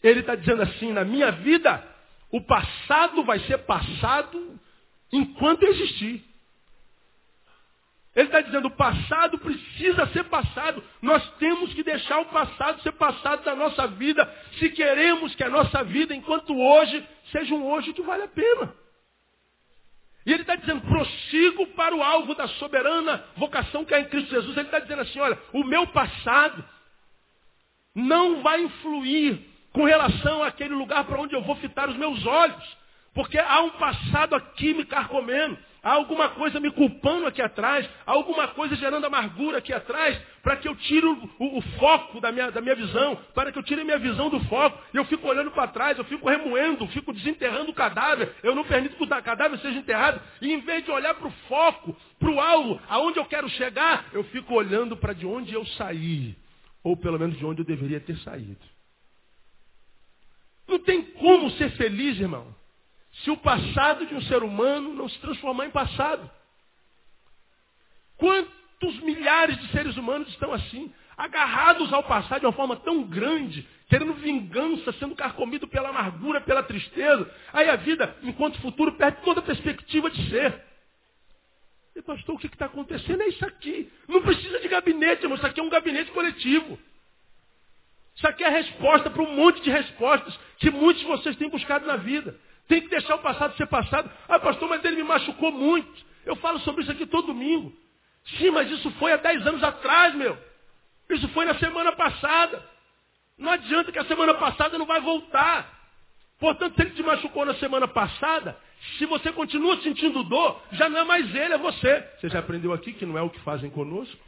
Ele está dizendo assim, na minha vida, o passado vai ser passado enquanto existir. Ele está dizendo, o passado precisa ser passado. Nós temos que deixar o passado ser passado da nossa vida, se queremos que a nossa vida, enquanto hoje, seja um hoje que vale a pena. E ele está dizendo, prossigo para o alvo da soberana vocação que é em Cristo Jesus. Ele está dizendo assim, olha, o meu passado não vai influir com relação àquele lugar para onde eu vou fitar os meus olhos. Porque há um passado aqui me carcomendo. Há alguma coisa me culpando aqui atrás, há alguma coisa gerando amargura aqui atrás, para que eu tire o, o, o, foco da minha, da minha visão, para que eu tire a minha visão do foco. Eu fico olhando para trás, eu fico remoendo, fico desenterrando o cadáver, eu não permito que o cadáver seja enterrado. E em vez de olhar para o foco, para o alvo, aonde eu quero chegar, eu fico olhando para de onde eu saí, ou pelo menos de onde eu deveria ter saído. Não tem como ser feliz, irmão se o passado de um ser humano não se transformar em passado. Quantos milhares de seres humanos estão assim, agarrados ao passado de uma forma tão grande, querendo vingança, sendo carcomido pela amargura, pela tristeza. Aí a vida, enquanto futuro, perde toda a perspectiva de ser. E pastor, o que está acontecendo? É isso aqui. Não precisa de gabinete, irmão. Isso aqui é um gabinete coletivo. Isso aqui é a resposta para um monte de respostas que muitos de vocês têm buscado na vida. Tem que deixar o passado ser passado. Ah, pastor, mas ele me machucou muito. Eu falo sobre isso aqui todo domingo. Sim, mas isso foi há 10 anos atrás, meu. Isso foi na semana passada. Não adianta que a semana passada não vai voltar. Portanto, se ele te machucou na semana passada, se você continua sentindo dor, já não é mais ele, é você. Você já aprendeu aqui que não é o que fazem conosco,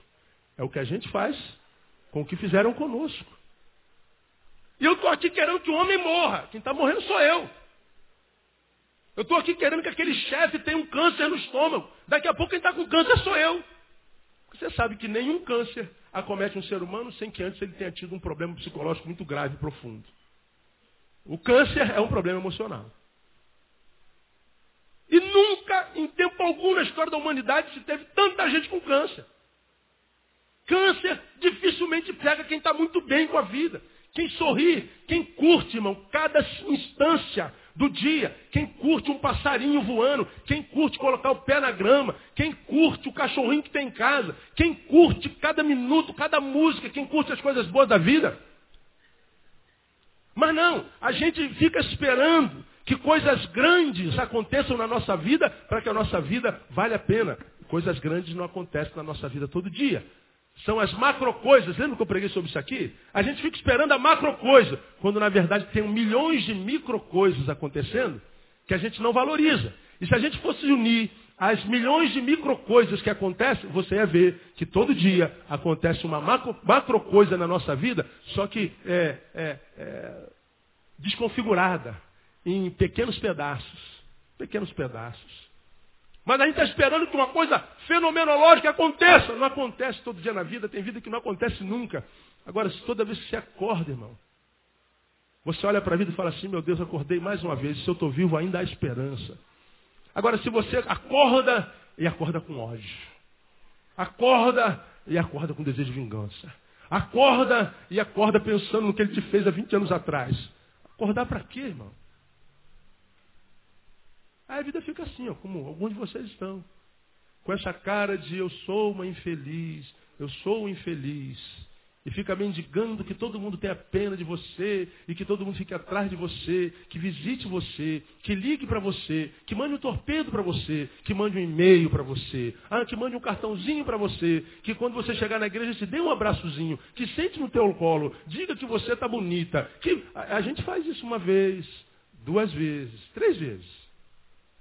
é o que a gente faz com o que fizeram conosco. E eu estou aqui querendo que o homem morra. Quem está morrendo sou eu. Eu estou aqui querendo que aquele chefe tenha um câncer no estômago. Daqui a pouco quem está com câncer sou eu. Você sabe que nenhum câncer acomete um ser humano sem que antes ele tenha tido um problema psicológico muito grave e profundo. O câncer é um problema emocional. E nunca, em tempo algum na história da humanidade, se teve tanta gente com câncer. Câncer dificilmente pega quem está muito bem com a vida. Quem sorri, quem curte, irmão, cada instância do dia. Quem curte um passarinho voando, quem curte colocar o pé na grama, quem curte o cachorrinho que tem em casa, quem curte cada minuto, cada música, quem curte as coisas boas da vida. Mas não, a gente fica esperando que coisas grandes aconteçam na nossa vida para que a nossa vida vale a pena. Coisas grandes não acontecem na nossa vida todo dia. São as macro coisas. Lembra que eu preguei sobre isso aqui? A gente fica esperando a macro coisa, quando na verdade tem milhões de micro coisas acontecendo que a gente não valoriza. E se a gente fosse unir as milhões de micro coisas que acontecem, você ia ver que todo dia acontece uma macro, macro coisa na nossa vida, só que é, é, é, desconfigurada em pequenos pedaços. Pequenos pedaços. Mas a gente está esperando que uma coisa fenomenológica aconteça. Não acontece todo dia na vida, tem vida que não acontece nunca. Agora, se toda vez que você acorda, irmão, você olha para a vida e fala assim, meu Deus, acordei mais uma vez, se eu estou vivo ainda há esperança. Agora, se você acorda e acorda com ódio, acorda e acorda com desejo de vingança, acorda e acorda pensando no que ele te fez há 20 anos atrás, acordar para quê, irmão? Aí a vida fica assim, ó, como alguns de vocês estão. Com essa cara de eu sou uma infeliz, eu sou infeliz. e fica mendigando que todo mundo tenha pena de você e que todo mundo fique atrás de você, que visite você, que ligue para você, que mande um torpedo para você, que mande um e-mail para você, ah, que mande um cartãozinho para você, que quando você chegar na igreja te dê um abraçozinho, que sente no teu colo, diga que você está bonita. Que a gente faz isso uma vez, duas vezes, três vezes.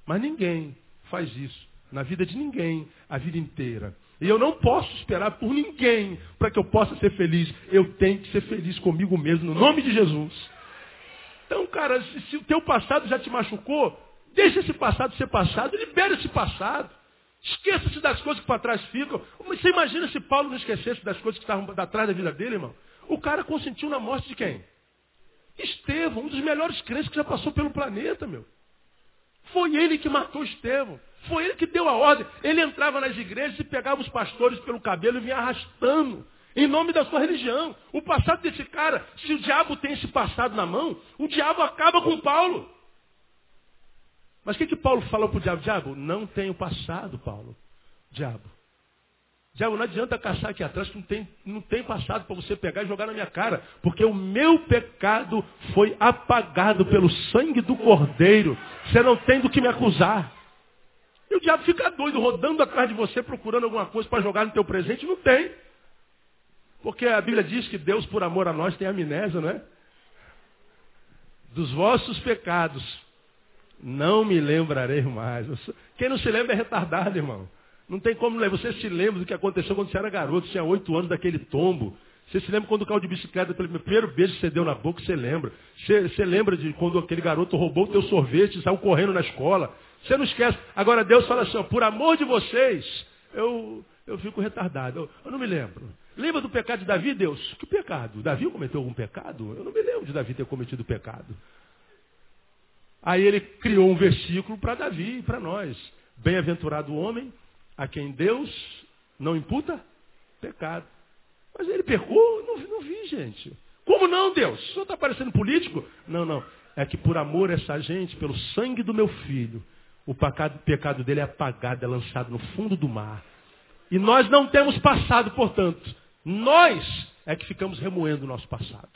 Mas ninguém faz isso na vida de ninguém a vida inteira. E eu não posso esperar por ninguém para que eu possa ser feliz. Eu tenho que ser feliz comigo mesmo, no nome de Jesus. Então, cara, se, se o teu passado já te machucou, deixa esse passado ser passado, libera esse passado. Esqueça-se das coisas que para trás ficam. Você imagina se Paulo não esquecesse das coisas que estavam atrás da vida dele, irmão? O cara consentiu na morte de quem? Estevão, um dos melhores crentes que já passou pelo planeta, meu. Foi ele que matou Estevão. Foi ele que deu a ordem. Ele entrava nas igrejas e pegava os pastores pelo cabelo e vinha arrastando. Em nome da sua religião. O passado desse cara, se o diabo tem esse passado na mão, o diabo acaba com Paulo. Mas o que, que Paulo falou para o diabo? Diabo, não tenho passado, Paulo. Diabo. Diabo, não adianta caçar aqui atrás não tem, não tem passado para você pegar e jogar na minha cara. Porque o meu pecado foi apagado pelo sangue do Cordeiro. Você não tem do que me acusar. E o diabo fica doido, rodando atrás de você, procurando alguma coisa para jogar no teu presente. Não tem. Porque a Bíblia diz que Deus, por amor a nós, tem amnésia, não é? Dos vossos pecados, não me lembrarei mais. Quem não se lembra é retardado, irmão. Não tem como lembrar. Você se lembra do que aconteceu quando você era garoto, tinha oito anos daquele tombo. Você se lembra quando caiu de bicicleta, pelo primeiro beijo que você deu na boca, você lembra. Você, você lembra de quando aquele garoto roubou o teu sorvete e saiu correndo na escola. Você não esquece. Agora Deus fala assim, por amor de vocês, eu, eu fico retardado. Eu, eu, não me lembro. Lembra do pecado de Davi, Deus? Que pecado? Davi cometeu algum pecado? Eu não me lembro de Davi ter cometido pecado. Aí ele criou um versículo para Davi e para nós. Bem-aventurado o homem a quem Deus não imputa pecado. Mas ele pecou? Não, não vi, gente. Como não, Deus? O senhor está parecendo político? Não, não. É que por amor a essa gente, pelo sangue do meu filho, o pecado, dele é apagado, é lançado no fundo do mar. E nós não temos passado, portanto. Nós é que ficamos remoendo o nosso passado.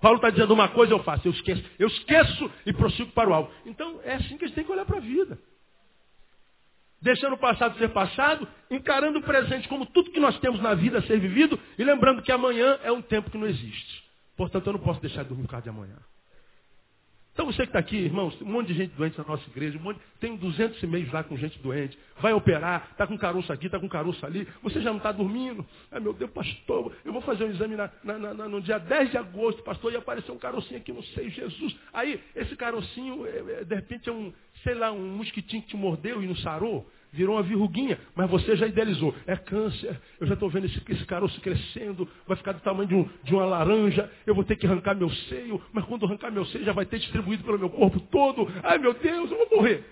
Paulo está dizendo uma coisa, eu faço, eu esqueço, eu esqueço e prossigo para o alto. Então é assim que a gente tem que olhar para a vida. Deixando o passado ser passado, encarando o presente como tudo que nós temos na vida a ser vivido e lembrando que amanhã é um tempo que não existe. Portanto, eu não posso deixar de dormir por causa de amanhã. Então você que está aqui, irmãos, tem um monte de gente doente na nossa igreja, um monte, tem 200 e-mails lá com gente doente, vai operar, está com caroço aqui, está com caroço ali, você já não está dormindo. Ai meu Deus, pastor, eu vou fazer um exame na, na, na, no dia 10 de agosto, pastor, e apareceu um carocinho aqui, não sei, Jesus. Aí, esse carocinho, é, é, de repente é um, sei lá, um mosquitinho que te mordeu e não sarou virou uma verruguinha, mas você já idealizou. É câncer, eu já estou vendo esse, esse caroço crescendo, vai ficar do tamanho de, um, de, uma laranja, eu vou ter que arrancar meu seio, mas quando arrancar meu seio já vai ter distribuído pelo meu corpo todo. Ai meu Deus, eu vou morrer.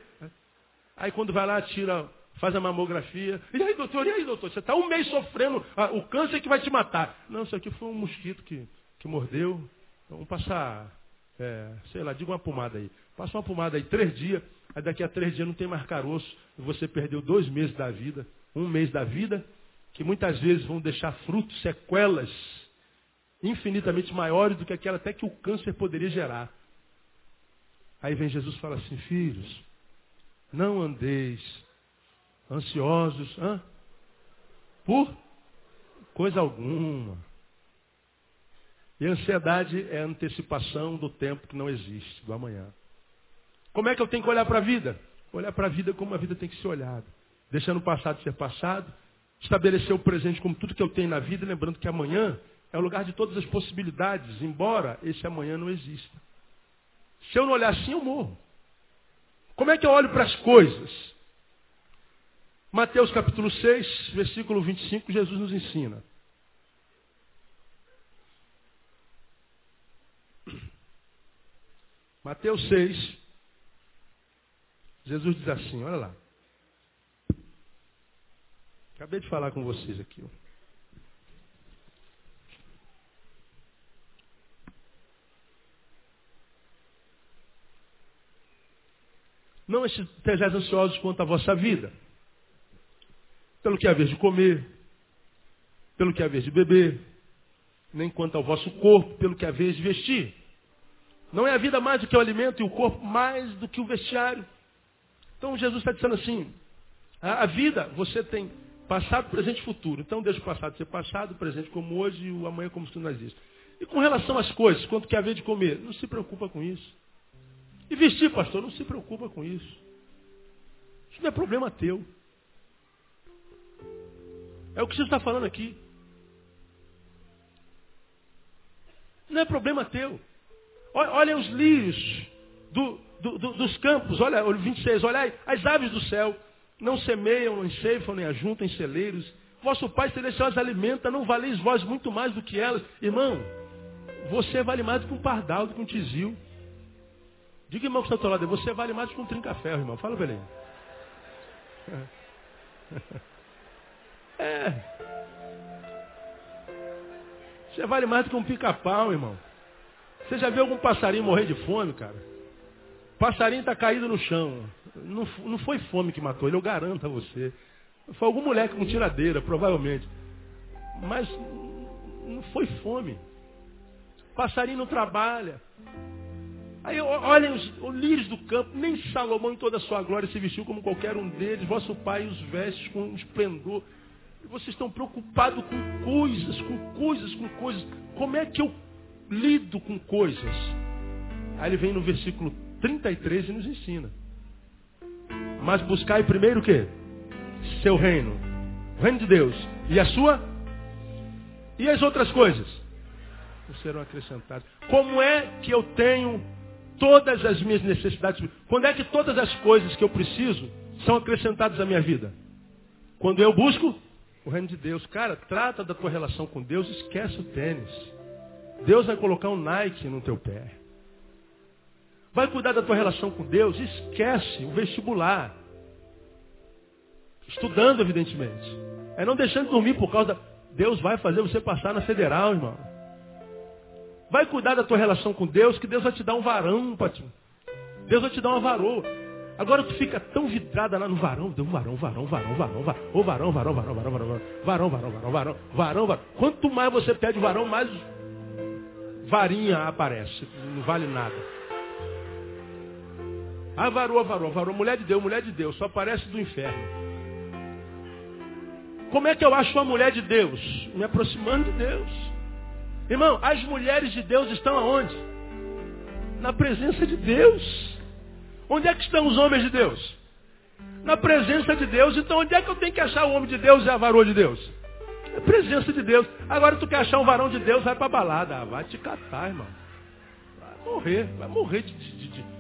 Aí quando vai lá, tira, faz a mamografia. E aí, doutor, e aí, doutor? Você está um mês sofrendo o câncer que vai te matar. Não, isso aqui foi um mosquito que, que mordeu. Vamos passar, é, sei lá, diga uma pomada aí. Passa uma pomada aí, três dias. Aí daqui a três dias não tem mais caroço. Você perdeu dois meses da vida, um mês da vida, que muitas vezes vão deixar frutos, sequelas infinitamente maiores do que aquela até que o câncer poderia gerar. Aí vem Jesus e fala assim, filhos, não andeis ansiosos hã? por coisa alguma. E a ansiedade é a antecipação do tempo que não existe, do amanhã. Como é que eu tenho que olhar para a vida? Olhar para a vida como a vida tem que ser olhada. Deixando o passado ser passado, estabelecer o presente como tudo que eu tenho na vida, lembrando que amanhã é o lugar de todas as possibilidades, embora esse amanhã não exista. Se eu não olhar assim, eu morro. Como é que eu olho para as coisas? Mateus capítulo 6, versículo 25, Jesus nos ensina. Mateus 6, Jesus diz assim, olha lá. Acabei de falar com vocês aqui. Ó. Não estejais ansiosos quanto à vossa vida. Pelo que a vez de comer, pelo que a vez de beber, nem quanto ao vosso corpo, pelo que haveis de vestir. Não é a vida mais do que o alimento e o corpo mais do que o vestiário. Então Jesus está dizendo assim, a, a vida você tem passado, presente e futuro. Então deixa o passado ser passado, o presente como hoje e o amanhã como se não existe. E com relação às coisas, quanto que haver de comer, não se preocupa com isso. E vestir, pastor, não se preocupa com isso. Isso não é problema teu. É o que você está falando aqui. Não é problema teu. Olha os lírios do, do, do, dos campos, olha o 26, olha as aves do céu. Não semeiam, não enceifam, nem ajuntam em celeiros. Vosso Pai Celestial as alimenta, não valeis vós muito mais do que elas. Irmão, você vale mais do que um pardal, do que um tizil. Diga, irmão, que está ao lado, você vale mais do que um trinca-ferro, irmão. Fala, Belém. É. Você vale mais do que um pica-pau, irmão. Você já viu algum passarinho morrer de fome, cara? Passarinho está caído no chão. Não, não foi fome que matou ele, eu garanto a você. Foi algum moleque com tiradeira, provavelmente. Mas não foi fome. Passarinho não trabalha. Aí olhem os, os lírios do campo, nem Salomão em toda a sua glória se vestiu como qualquer um deles. Vosso pai os veste com esplendor. E vocês estão preocupados com coisas, com coisas, com coisas. Como é que eu lido com coisas? Aí ele vem no versículo 33 e nos ensina. Mas buscai primeiro o quê? Seu reino. O reino de Deus. E a sua? E as outras coisas? Serão acrescentadas. Como é que eu tenho todas as minhas necessidades? Quando é que todas as coisas que eu preciso são acrescentadas à minha vida? Quando eu busco o reino de Deus. Cara, trata da tua relação com Deus, esquece o tênis. Deus vai colocar um Nike no teu pé. Vai cuidar da tua relação com Deus, esquece o vestibular. Estudando, evidentemente. É não deixando de dormir por causa da... Deus vai fazer você passar na federal, irmão. Vai cuidar da tua relação com Deus, que Deus vai te dar um varão, Patinho. Deus vai te dar uma varoa. Agora tu fica tão vidrada lá no varão, deu um varão, varão, varão, varão, varão, o varão, varão, varão, varão, varão, varão, varão, varão, varão, varão, varão. Quanto mais você pede varão, mais varinha aparece. Não vale nada. Ah, varou, varou, varou. Mulher de Deus, mulher de Deus. Só aparece do inferno. Como é que eu acho uma mulher de Deus? Me aproximando de Deus. Irmão, as mulheres de Deus estão aonde? Na presença de Deus. Onde é que estão os homens de Deus? Na presença de Deus. Então onde é que eu tenho que achar o homem de Deus e a varoa de Deus? Na presença de Deus. Agora tu quer achar um varão de Deus, vai para balada. Ah, vai te catar, irmão. Vai morrer. Vai morrer de, de, de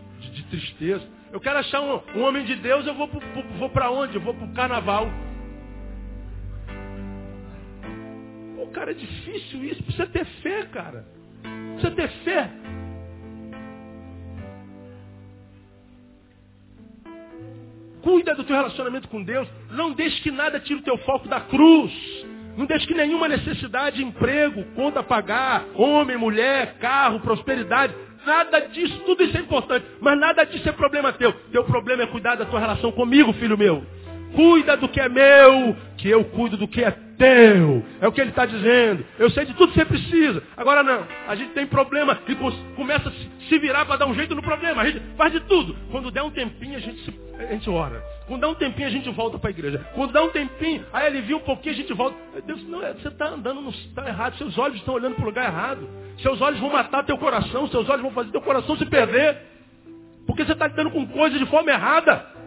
tristeza. Eu quero achar um, um, homem de Deus, eu vou, vou para onde? Eu vou para o carnaval. Pô, cara, é difícil isso. Precisa ter fé, cara. Precisa ter fé. Cuida do teu relacionamento com Deus. Não deixe que nada tire o teu foco da cruz. Não deixe que nenhuma necessidade, emprego, conta a pagar, homem, mulher, carro, prosperidade, nada disso, tudo isso é importante. Mas nada disso é problema teu. Teu problema é cuidar da tua relação comigo, filho meu. Cuida do que é meu, que eu cuido do que é teu. É o que ele está dizendo. Eu sei de tudo que você precisa. Agora não. A gente tem problema e começa a se virar para dar um jeito no problema. A gente faz de tudo. Quando der um tempinho, a gente, se, a gente ora. Quando dá um tempinho, a gente volta para a igreja. Quando dá um tempinho, aí alivia um pouquinho, a gente volta. Deus, não, é, você está andando no está errado. Seus olhos estão olhando para o lugar errado. Seus olhos vão matar teu coração. Seus olhos vão fazer teu coração se perder. Porque você está lidando com coisas de forma errada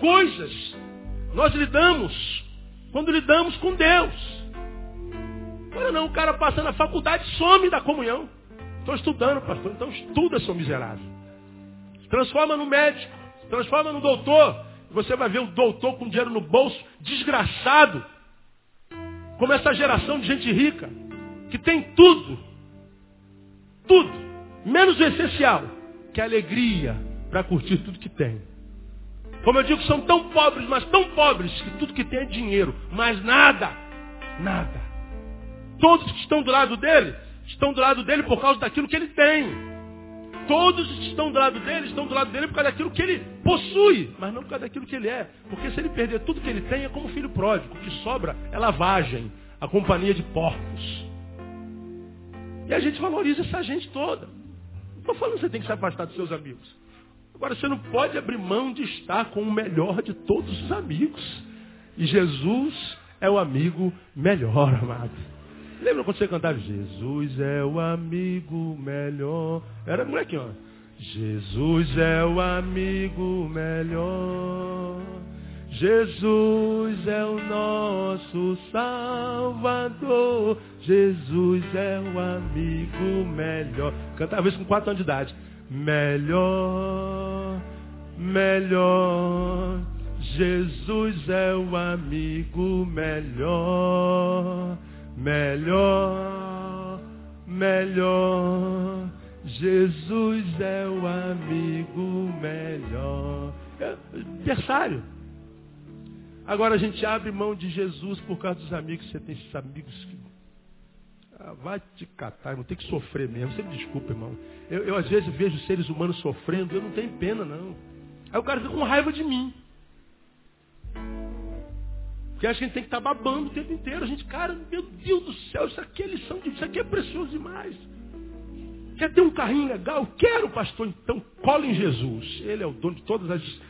coisas nós lidamos quando lidamos com Deus. Agora não, o cara passa na faculdade some da comunhão. Estou estudando, pastor. Então estuda, seu miserável. Transforma no médico, transforma no doutor. Você vai ver o doutor com dinheiro no bolso, desgraçado. Como essa geração de gente rica, que tem tudo. Tudo. Menos o essencial, que é alegria para curtir tudo que tem. Como eu digo, são tão pobres, mas tão pobres, que tudo que tem é dinheiro, mas nada, nada. Todos que estão do lado dele, estão do lado dele por causa daquilo que ele tem. Todos que estão do lado dele, estão do lado dele por causa daquilo que ele possui, mas não por causa daquilo que ele é. Porque se ele perder tudo que ele tem, é como filho pródigo. O que sobra é lavagem. a companhia de porcos. E a gente valoriza essa gente toda. Não estou falando que você tem que se afastar dos seus amigos. Agora, você não pode abrir mão de estar com o melhor de todos os amigos. E Jesus é o amigo melhor, amado. Lembra quando você cantava Jesus é o amigo melhor? Era molequinho, ó. Jesus é o amigo melhor. Jesus é o nosso Salvador. Jesus é o amigo melhor. Cantava isso com quatro anos de idade. Melhor, melhor. Jesus é o amigo melhor. Melhor, melhor. Jesus é o amigo melhor. É adversário. Agora a gente abre mão de Jesus por causa dos amigos. Você tem esses amigos que. Ah, vai te catar, não tem que sofrer mesmo. Você me desculpa, irmão. Eu, eu às vezes vejo seres humanos sofrendo, eu não tenho pena, não. Aí o cara fica com raiva de mim. Porque a gente tem que estar tá babando o tempo inteiro. A gente, cara, meu Deus do céu, isso aqui é lição de isso aqui é precioso demais. Quer ter um carrinho legal? Quero, pastor. Então, cola em Jesus. Ele é o dono de todas as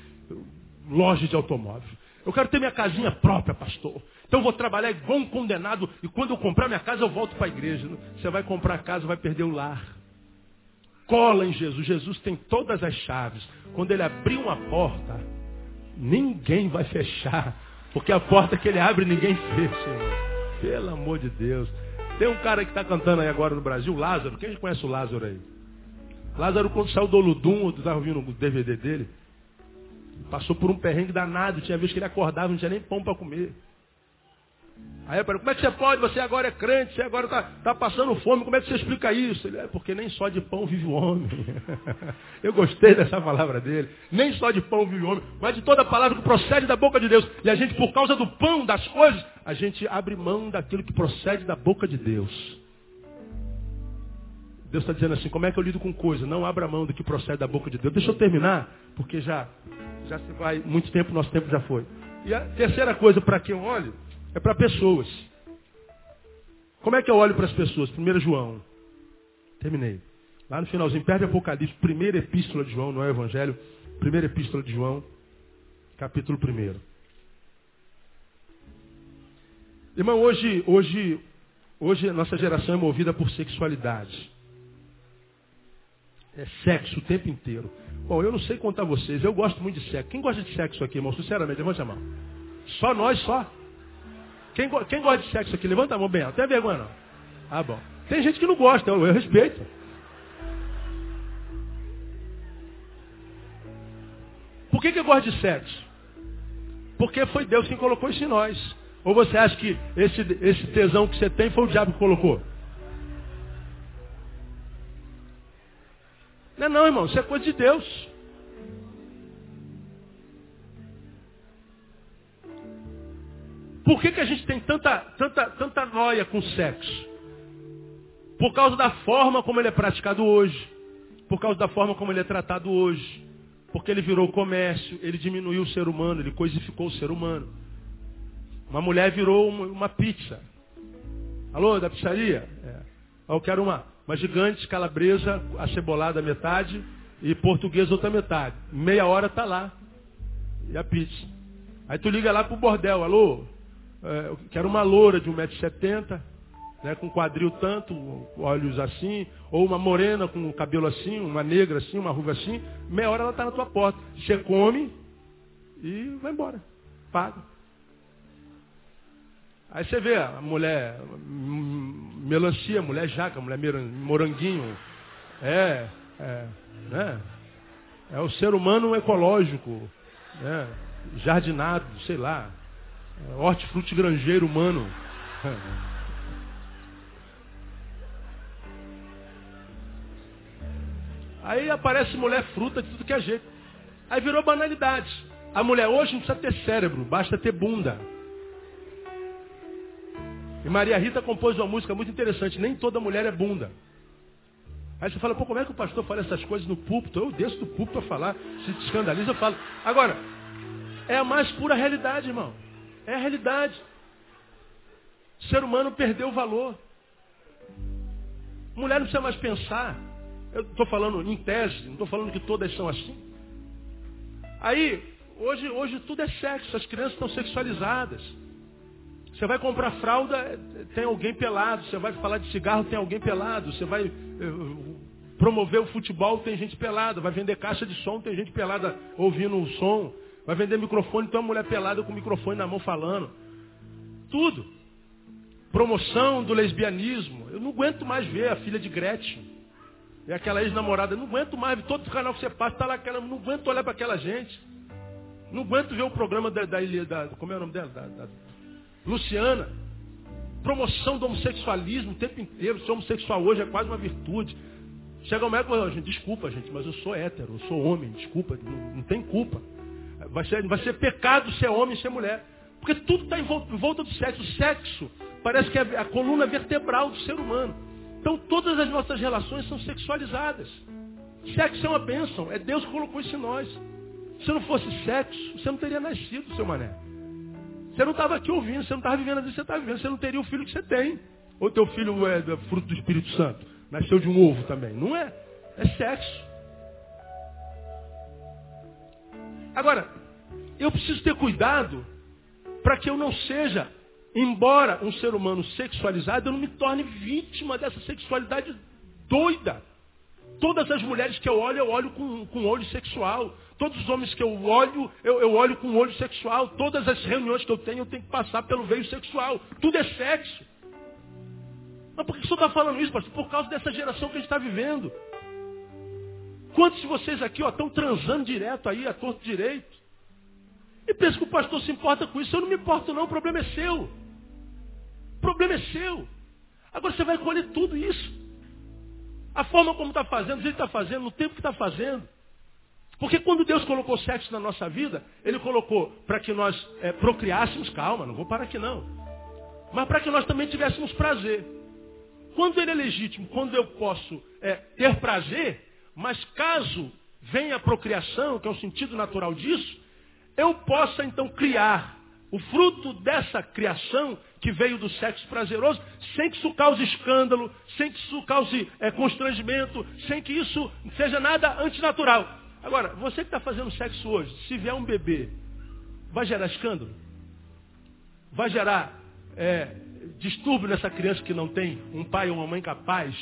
lojas de automóvel. Eu quero ter minha casinha própria, pastor. Então eu vou trabalhar igual um condenado. E quando eu comprar minha casa, eu volto para a igreja. Você vai comprar a casa, vai perder o lar. Cola em Jesus. Jesus tem todas as chaves. Quando ele abrir uma porta, ninguém vai fechar. Porque a porta que ele abre, ninguém fecha. Pelo amor de Deus. Tem um cara que está cantando aí agora no Brasil, Lázaro. Quem conhece o Lázaro aí? Lázaro, quando saiu do Oludum, tu estava ouvindo o DVD dele, passou por um perrengue danado. Tinha vez que ele acordava, não tinha nem pão para comer. Aí eu pergunto, como é que você pode? Você agora é crente, você agora está tá passando fome, como é que você explica isso? Ele, é porque nem só de pão vive o homem. eu gostei dessa palavra dele. Nem só de pão vive o homem, mas de toda palavra que procede da boca de Deus. E a gente, por causa do pão, das coisas, a gente abre mão daquilo que procede da boca de Deus. Deus está dizendo assim, como é que eu lido com coisa? Não abra mão do que procede da boca de Deus. Deixa eu terminar, porque já, já se vai, muito tempo, nosso tempo já foi. E a terceira coisa para quem eu olho, é para pessoas. Como é que eu olho para as pessoas? Primeiro João. Terminei. Lá no finalzinho, perto de Apocalipse, primeira epístola de João, não é o Evangelho, primeira epístola de João, capítulo 1. Irmão, hoje, hoje, hoje a nossa geração é movida por sexualidade. É sexo o tempo inteiro. Bom, eu não sei contar vocês, eu gosto muito de sexo. Quem gosta de sexo aqui, irmão? Sinceramente, levante a mão. Só nós, só. Quem, quem gosta de sexo aqui? Levanta a mão bem. Tem vergonha não? Ah, bom. Tem gente que não gosta, eu, eu respeito. Por que, que eu gosto de sexo? Porque foi Deus quem colocou isso em nós. Ou você acha que esse, esse tesão que você tem foi o diabo que colocou? Não é não, irmão. Isso é coisa de Deus. Por que, que a gente tem tanta, tanta, tanta noia com sexo? Por causa da forma como ele é praticado hoje. Por causa da forma como ele é tratado hoje. Porque ele virou comércio, ele diminuiu o ser humano, ele coisificou o ser humano. Uma mulher virou uma, uma pizza. Alô, da pizzaria? É. Eu quero uma, uma gigante calabresa, acebolada metade e portuguesa outra metade. Meia hora tá lá. E a pizza. Aí tu liga lá pro bordel, alô, é, quero uma loura de 1,70m, né, com quadril tanto, olhos assim, ou uma morena com cabelo assim, uma negra assim, uma ruga assim, meia hora ela está na tua porta. Você come e vai embora. Paga. Aí você vê a mulher melancia, mulher jaca, mulher moranguinho. É, é, né? É o ser humano ecológico, né? jardinado, sei lá. Hortifruti granjeiro humano. Aí aparece mulher fruta de tudo que é jeito. Aí virou banalidade. A mulher hoje não precisa ter cérebro, basta ter bunda. E Maria Rita compôs uma música muito interessante. Nem toda mulher é bunda. Aí você fala, pô, como é que o pastor fala essas coisas no púlpito? Eu desço do púlpito a falar. Se te escandaliza, eu falo. Agora, é a mais pura realidade, irmão. É a realidade. O ser humano perdeu o valor. Mulher não precisa mais pensar. Eu estou falando em tese, não estou falando que todas são assim. Aí, hoje, hoje tudo é sexo, as crianças estão sexualizadas. Você vai comprar fralda, tem alguém pelado. Você vai falar de cigarro, tem alguém pelado. Você vai eh, promover o futebol, tem gente pelada. Vai vender caixa de som, tem gente pelada ouvindo o som. Vai vender microfone, tem uma mulher pelada com o microfone na mão falando. Tudo. Promoção do lesbianismo. Eu não aguento mais ver a filha de Gretchen. E aquela ex-namorada. Não aguento mais. Todo canal que você passa está lá aquela. Não aguento olhar para aquela gente. Não aguento ver o programa da, da, da, Como é o nome dela? Da, da Luciana. Promoção do homossexualismo o tempo inteiro. Ser homossexual hoje é quase uma virtude. Chega o médico e fala, desculpa, gente, mas eu sou hétero, eu sou homem, desculpa, não, não tem culpa. Vai ser, vai ser pecado ser homem e ser mulher. Porque tudo está em em volta do sexo. O sexo parece que é a coluna vertebral do ser humano. Então todas as nossas relações são sexualizadas. Sexo é uma bênção, é Deus que colocou isso em nós. Se não fosse sexo, você não teria nascido, seu mané. Você não estava aqui ouvindo, você não estava vivendo a vida que você está vivendo, você não teria o filho que você tem. Ou teu filho é fruto do Espírito Santo. Nasceu de um ovo também. Não é. É sexo. Agora, eu preciso ter cuidado para que eu não seja, embora um ser humano sexualizado, eu não me torne vítima dessa sexualidade doida. Todas as mulheres que eu olho, eu olho com, com olho sexual. Todos os homens que eu olho, eu, eu olho com olho sexual. Todas as reuniões que eu tenho, eu tenho que passar pelo veio sexual. Tudo é sexo. Mas por que o senhor está falando isso, pastor? Por causa dessa geração que a gente está vivendo. Quantos de vocês aqui estão transando direto aí, a torto direito? E pensa que o pastor se importa com isso. Eu não me importo não, o problema é seu. O problema é seu. Agora você vai colher tudo isso. A forma como está fazendo, o jeito que está fazendo, no tempo que está fazendo. Porque quando Deus colocou sexo na nossa vida, Ele colocou para que nós é, procriássemos, calma, não vou parar aqui não. Mas para que nós também tivéssemos prazer. Quando ele é legítimo, quando eu posso é, ter prazer, mas caso venha a procriação, que é o sentido natural disso, eu possa então criar o fruto dessa criação que veio do sexo prazeroso, sem que isso cause escândalo, sem que isso cause é, constrangimento, sem que isso seja nada antinatural. Agora, você que está fazendo sexo hoje, se vier um bebê, vai gerar escândalo? Vai gerar é, distúrbio nessa criança que não tem um pai ou uma mãe capaz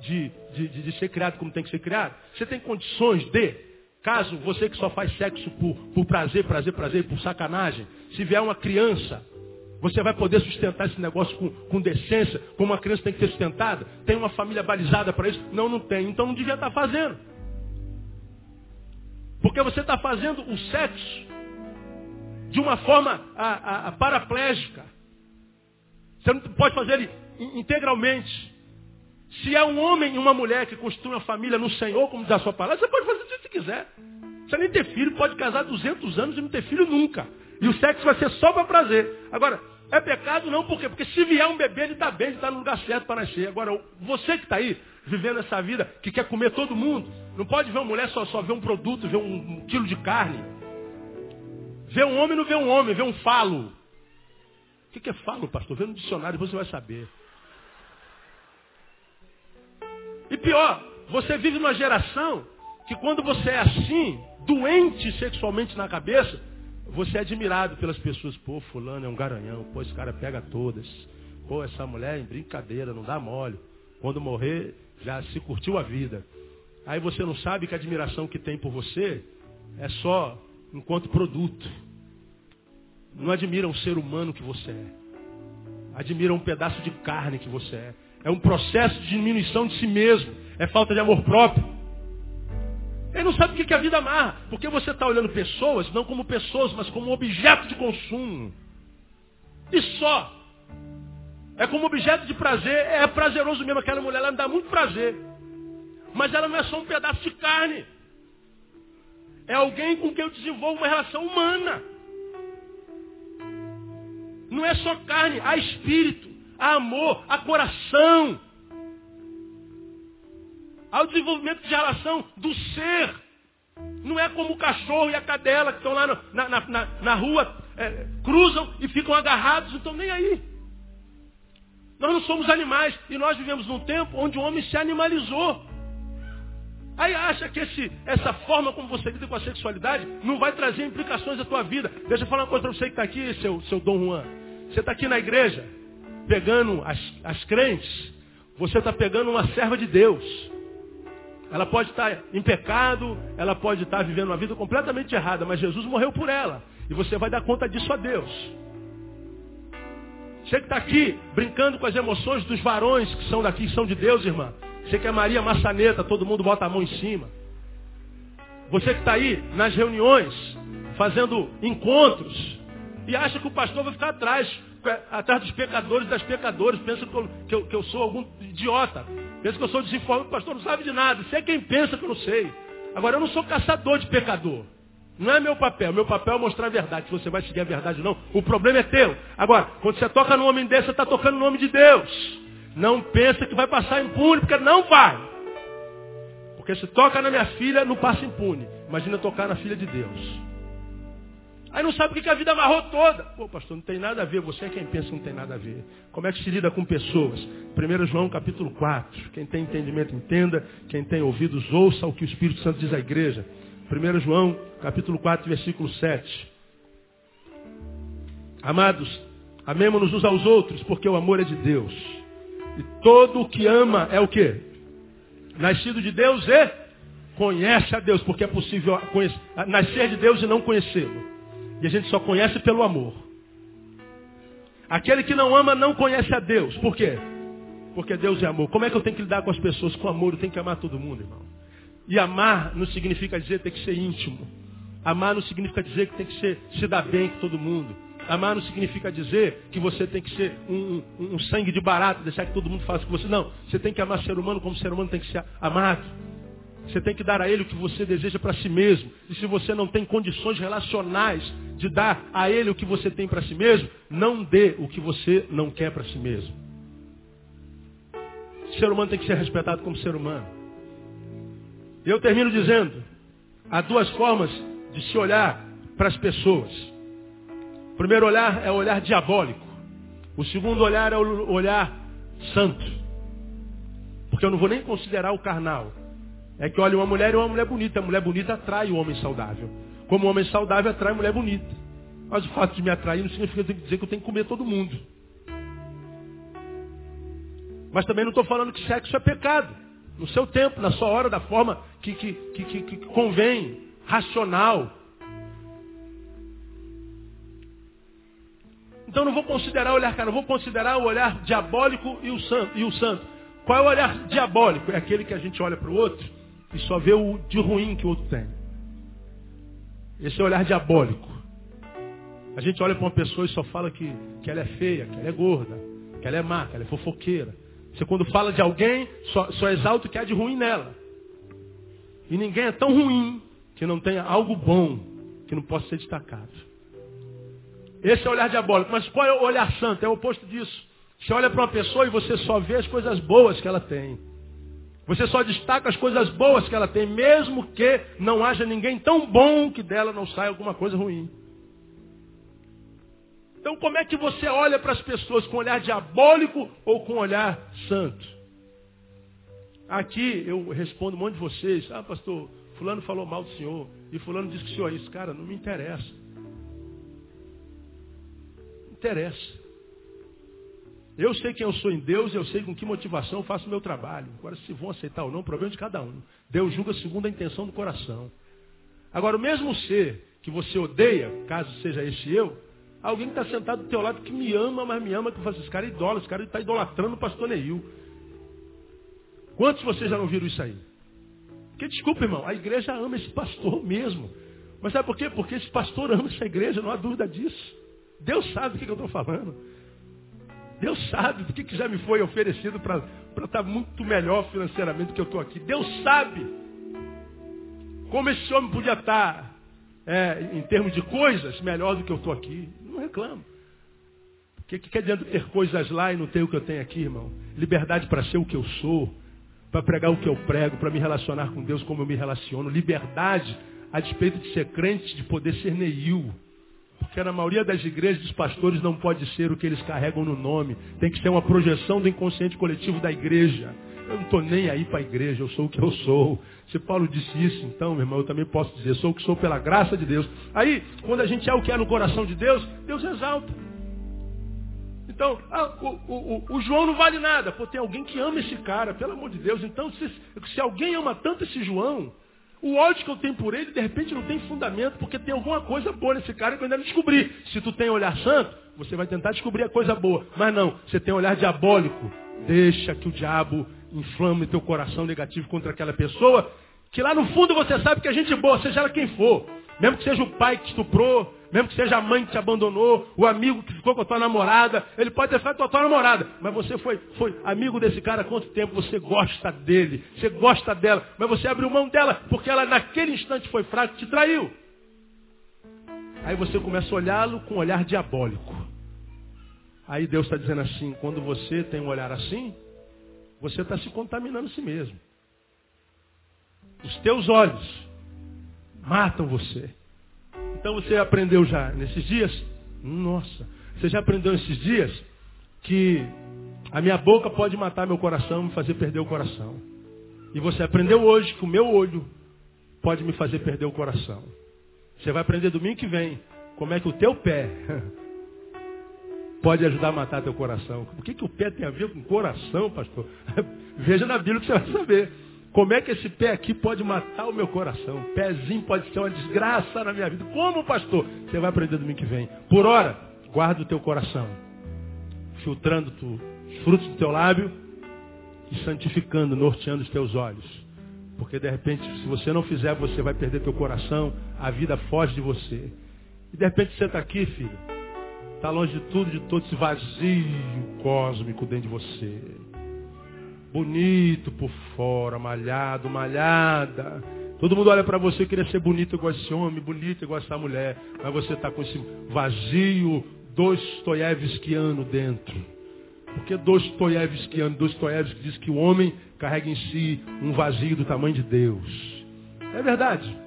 de, de, de, ser criado como tem que ser criado? Você tem condições de, caso você que só faz sexo por, por prazer, prazer, prazer, por sacanagem, se vier uma criança, você vai poder sustentar esse negócio com, com decência, como uma criança tem que ser sustentada? Tem uma família balizada para isso? Não, não tem. Então não devia estar tá fazendo. Porque você está fazendo o sexo de uma forma a, a, a paraplégica. Você não pode fazer ele integralmente. Se é um homem e uma mulher que construem uma família no Senhor, como diz a sua palavra, você pode fazer o que você quiser. Você nem ter filho, pode casar 200 anos e não ter filho nunca. E o sexo vai ser só para prazer. Agora, é pecado não, por quê? Porque se vier um bebê, ele está bem, ele está no lugar certo para nascer. Agora, você que está aí, vivendo essa vida, que quer comer todo mundo, não pode ver uma mulher só, só ver um produto, ver um, quilo de carne. Ver um homem não vê um homem, vê um falo. O que é falo, pastor? Vê no dicionário, você vai saber. Pior, você vive numa geração que quando você é assim, doente sexualmente na cabeça, você é admirado pelas pessoas. Pô, fulano é um garanhão. Pô, esse cara pega todas. Pô, essa mulher é brincadeira, não dá mole. Quando morrer, já se curtiu a vida. Aí você não sabe que a admiração que tem por você é só enquanto produto. Não admira um ser humano que você é. Admira um pedaço de carne que você é. É um processo de diminuição de si mesmo. É falta de amor próprio. Ele não sabe o que é a vida amarra. Porque você está olhando pessoas, não como pessoas, mas como objeto de consumo. E só. É como objeto de prazer. É prazeroso mesmo. Aquela mulher, ela me dá muito prazer. Mas ela não é só um pedaço de carne. É alguém com quem eu desenvolvo uma relação humana. Não é só carne, há espírito, há amor, há coração. Há o desenvolvimento de relação do ser. Não é como o cachorro e a cadela que estão lá na, na, na, rua, é, cruzam e ficam agarrados, não estão nem aí. Nós não somos animais. E nós vivemos num tempo onde o homem se animalizou. Aí acha que esse, essa forma como você lida com a sexualidade não vai trazer implicações à tua vida. Deixa eu falar uma coisa para você que está aqui, seu, seu Dom Juan. Você está aqui na igreja, pegando as, as crentes, você está pegando uma serva de Deus. Ela pode estar tá em pecado, ela pode estar tá vivendo uma vida completamente errada, mas Jesus morreu por ela. E você vai dar conta disso a Deus. Você que está aqui brincando com as emoções dos varões que são daqui, que são de Deus, irmã. Você que é Maria Maçaneta, todo mundo bota a mão em cima. Você que está aí nas reuniões, fazendo encontros, e acha que o pastor vai ficar atrás, atrás dos pecadores das pecadoras, pensa que eu, que, eu, que eu, sou algum idiota, pensa que eu sou desinformado, o pastor não sabe de nada, você é quem pensa que eu não sei. Agora, eu não sou caçador de pecador. Não é meu papel. Meu papel é mostrar a verdade. Se você vai seguir a verdade ou não, o problema é teu. Agora, quando você toca no homem desse, você está tocando no nome de Deus. Não pensa que vai passar impune, porque não vai. Porque se toca na minha filha, não passa impune. Imagina tocar na filha de Deus. Aí não sabe o que a vida amarrou toda. Pô, pastor, não tem nada a ver. Você é quem pensa que não tem nada a ver. Como é que se lida com pessoas? 1 João capítulo 4. Quem tem entendimento, entenda. Quem tem ouvidos, ouça o que o Espírito Santo diz à igreja. 1 João capítulo 4, versículo 7. Amados, amemos-nos uns aos outros, porque o amor é de Deus. E todo o que ama é o que? Nascido de Deus e conhece a Deus, porque é possível conhecer, nascer de Deus e não conhecê-lo. E a gente só conhece pelo amor. Aquele que não ama não conhece a Deus. Por quê? Porque Deus é amor. Como é que eu tenho que lidar com as pessoas com amor? Eu tenho que amar todo mundo, irmão. E amar não significa dizer que tem que ser íntimo. Amar não significa dizer que tem que ser, se dar bem com todo mundo. Amar não significa dizer que você tem que ser um, um, um, sangue de barato, deixar que todo mundo faça com você. Não. Você tem que amar ser humano como ser humano tem que ser amado. Você tem que dar a ele o que você deseja para si mesmo. E se você não tem condições relacionais de dar a ele o que você tem para si mesmo, não dê o que você não quer para si mesmo. O ser humano tem que ser respeitado como ser humano. Eu termino dizendo, há duas formas de se olhar para as pessoas. O primeiro olhar é o olhar diabólico. O segundo olhar é o olhar santo. Porque eu não vou nem considerar o carnal. É que olha uma mulher e uma mulher bonita. A mulher bonita atrai o homem saudável. Como o homem saudável atrai a mulher bonita. Mas o fato de me atrair não significa dizer que eu tenho que comer todo mundo. Mas também não estou falando que sexo é pecado. No seu tempo, na sua hora, da forma que, que, que, que convém, racional. Então não vou considerar o olhar cara, vou considerar o olhar diabólico e o santo. E o santo. Qual é o olhar diabólico? É aquele que a gente olha para o outro e só vê o de ruim que o outro tem. Esse é o olhar diabólico. A gente olha para uma pessoa e só fala que, que ela é feia, que ela é gorda, que ela é má, que ela é fofoqueira. Você quando fala de alguém, só, só exalta o que há de ruim nela. E ninguém é tão ruim que não tenha algo bom que não possa ser destacado. Esse é o olhar diabólico. Mas qual é o olhar santo? É o oposto disso. Você olha para uma pessoa e você só vê as coisas boas que ela tem. Você só destaca as coisas boas que ela tem, mesmo que não haja ninguém tão bom que dela não saia alguma coisa ruim. Então como é que você olha para as pessoas com olhar diabólico ou com olhar santo? Aqui eu respondo um monte de vocês, ah pastor, fulano falou mal do senhor, e fulano disse que o senhor é isso. Cara, não me interessa interessa. Eu sei quem eu sou em Deus, eu sei com que motivação eu faço o meu trabalho. Agora, se vão aceitar ou não, o problema é de cada um. Deus julga segundo a intenção do coração. Agora, o mesmo ser que você odeia, caso seja esse eu, alguém que está sentado do teu lado que me ama, mas me ama, que faz esse cara é idólatra, esse cara está idolatrando o pastor Neil. Quantos de vocês já não viram isso aí? Porque, desculpa, irmão, a igreja ama esse pastor mesmo. Mas sabe por quê? Porque esse pastor ama essa igreja, não há dúvida disso. Deus sabe do que, eu estou falando. Deus sabe do que, já me foi oferecido para estar tá muito melhor financeiramente do que eu estou aqui. Deus sabe como esse homem podia estar, tá, é, em termos de coisas, melhor do que eu estou aqui. Não reclamo. O que, que dizer ter coisas lá e não ter o que eu tenho aqui, irmão? Liberdade para ser o que eu sou, para pregar o que eu prego, para me relacionar com Deus como eu me relaciono. Liberdade a despeito de ser crente, de poder ser neil. Porque na maioria das igrejas, os pastores não pode ser o que eles carregam no nome. Tem que ser uma projeção do inconsciente coletivo da igreja. Eu não estou nem aí para a igreja, eu sou o que eu sou. Se Paulo disse isso, então, meu irmão, eu também posso dizer, sou o que sou pela graça de Deus. Aí, quando a gente é o que é no coração de Deus, Deus exalta. Então, ah, o, o, o, João não vale nada. Pô, tem alguém que ama esse cara, pelo amor de Deus. Então, se, se alguém ama tanto esse João, o ódio que eu tenho por ele, de repente, não tem fundamento, porque tem alguma coisa boa nesse cara que eu ainda não descobri. Se tu tem olhar santo, você vai tentar descobrir a coisa boa. Mas não, você tem olhar diabólico. Deixa que o diabo inflame teu coração negativo contra aquela pessoa, que lá no fundo você sabe que é gente boa, seja ela quem for. Mesmo que seja o pai que estuprou, mesmo que seja a mãe que te abandonou, o amigo que ficou com a tua namorada, ele pode ter ficado com a tua namorada, mas você foi, foi amigo desse cara há quanto tempo? Você gosta dele, você gosta dela, mas você abriu mão dela porque ela naquele instante foi fraca e te traiu. Aí você começa a olhá-lo com um olhar diabólico. Aí Deus está dizendo assim, quando você tem um olhar assim, você está se contaminando a si mesmo. Os teus olhos matam você. Então você aprendeu já nesses dias, nossa, você já aprendeu nesses dias que a minha boca pode matar meu coração, me fazer perder o coração. E você aprendeu hoje que o meu olho pode me fazer perder o coração. Você vai aprender domingo que vem como é que o teu pé pode ajudar a matar teu coração. O que, que o pé tem a ver com coração, pastor? Veja na Bíblia que você vai saber. Como é que esse pé aqui pode matar o meu coração? O pezinho pode ser uma desgraça na minha vida. Como, pastor? Você vai aprender domingo que vem. Por hora, guarda o teu coração. Filtrando tu, os frutos do teu lábio e santificando, norteando os teus olhos. Porque de repente, se você não fizer, você vai perder teu coração, a vida foge de você. E de repente você está aqui, filho, está longe de tudo, de todo esse vazio cósmico dentro de você bonito por fora, malhado, malhada. Todo mundo olha para você querer ser bonito igual esse homem, bonito igual essa mulher, mas você está com esse vazio dostoiévskiano dentro. Porque dostoiévskiano, Dostoiévski diz que o homem carrega em si um vazio do tamanho de Deus. É verdade.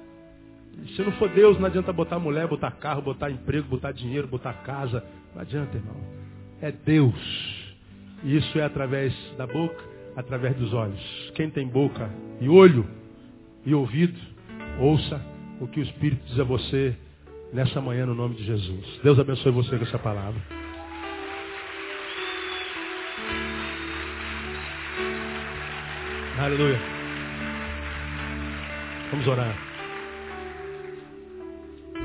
Se não for Deus, não adianta botar mulher, botar carro, botar emprego, botar dinheiro, botar casa. Não adianta, irmão. É Deus. E isso é através da boca através dos olhos. Quem tem boca e olho e ouvido, ouça o que o Espírito diz a você nessa manhã no nome de Jesus. Deus abençoe você com essa palavra. Aleluia. Vamos orar.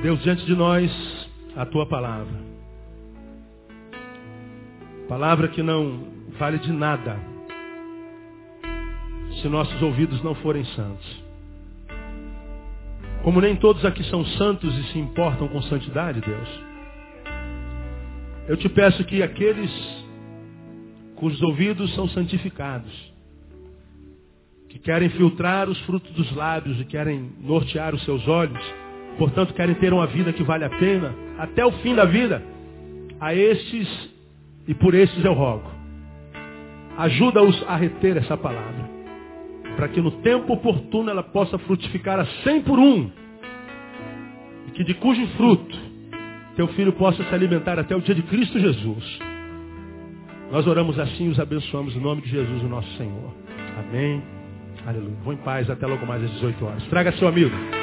Deus, diante de nós, a tua palavra. Palavra que não vale de nada se nossos ouvidos não forem santos. Como nem todos aqui são santos e se importam com santidade, Deus, eu te peço que aqueles cujos ouvidos são santificados, que querem filtrar os frutos dos lábios e querem nortear os seus olhos, portanto querem ter uma vida que vale a pena até o fim da vida, a estes e por estes eu rogo. Ajuda-os a reter essa palavra para que no tempo oportuno ela possa frutificar a cem por um, e que de cujo fruto teu filho possa se alimentar até o dia de Cristo Jesus. Nós oramos assim e os abençoamos em nome de Jesus, o nosso Senhor. Amém. Aleluia. Vou em paz até logo mais às 18 horas. Traga seu amigo.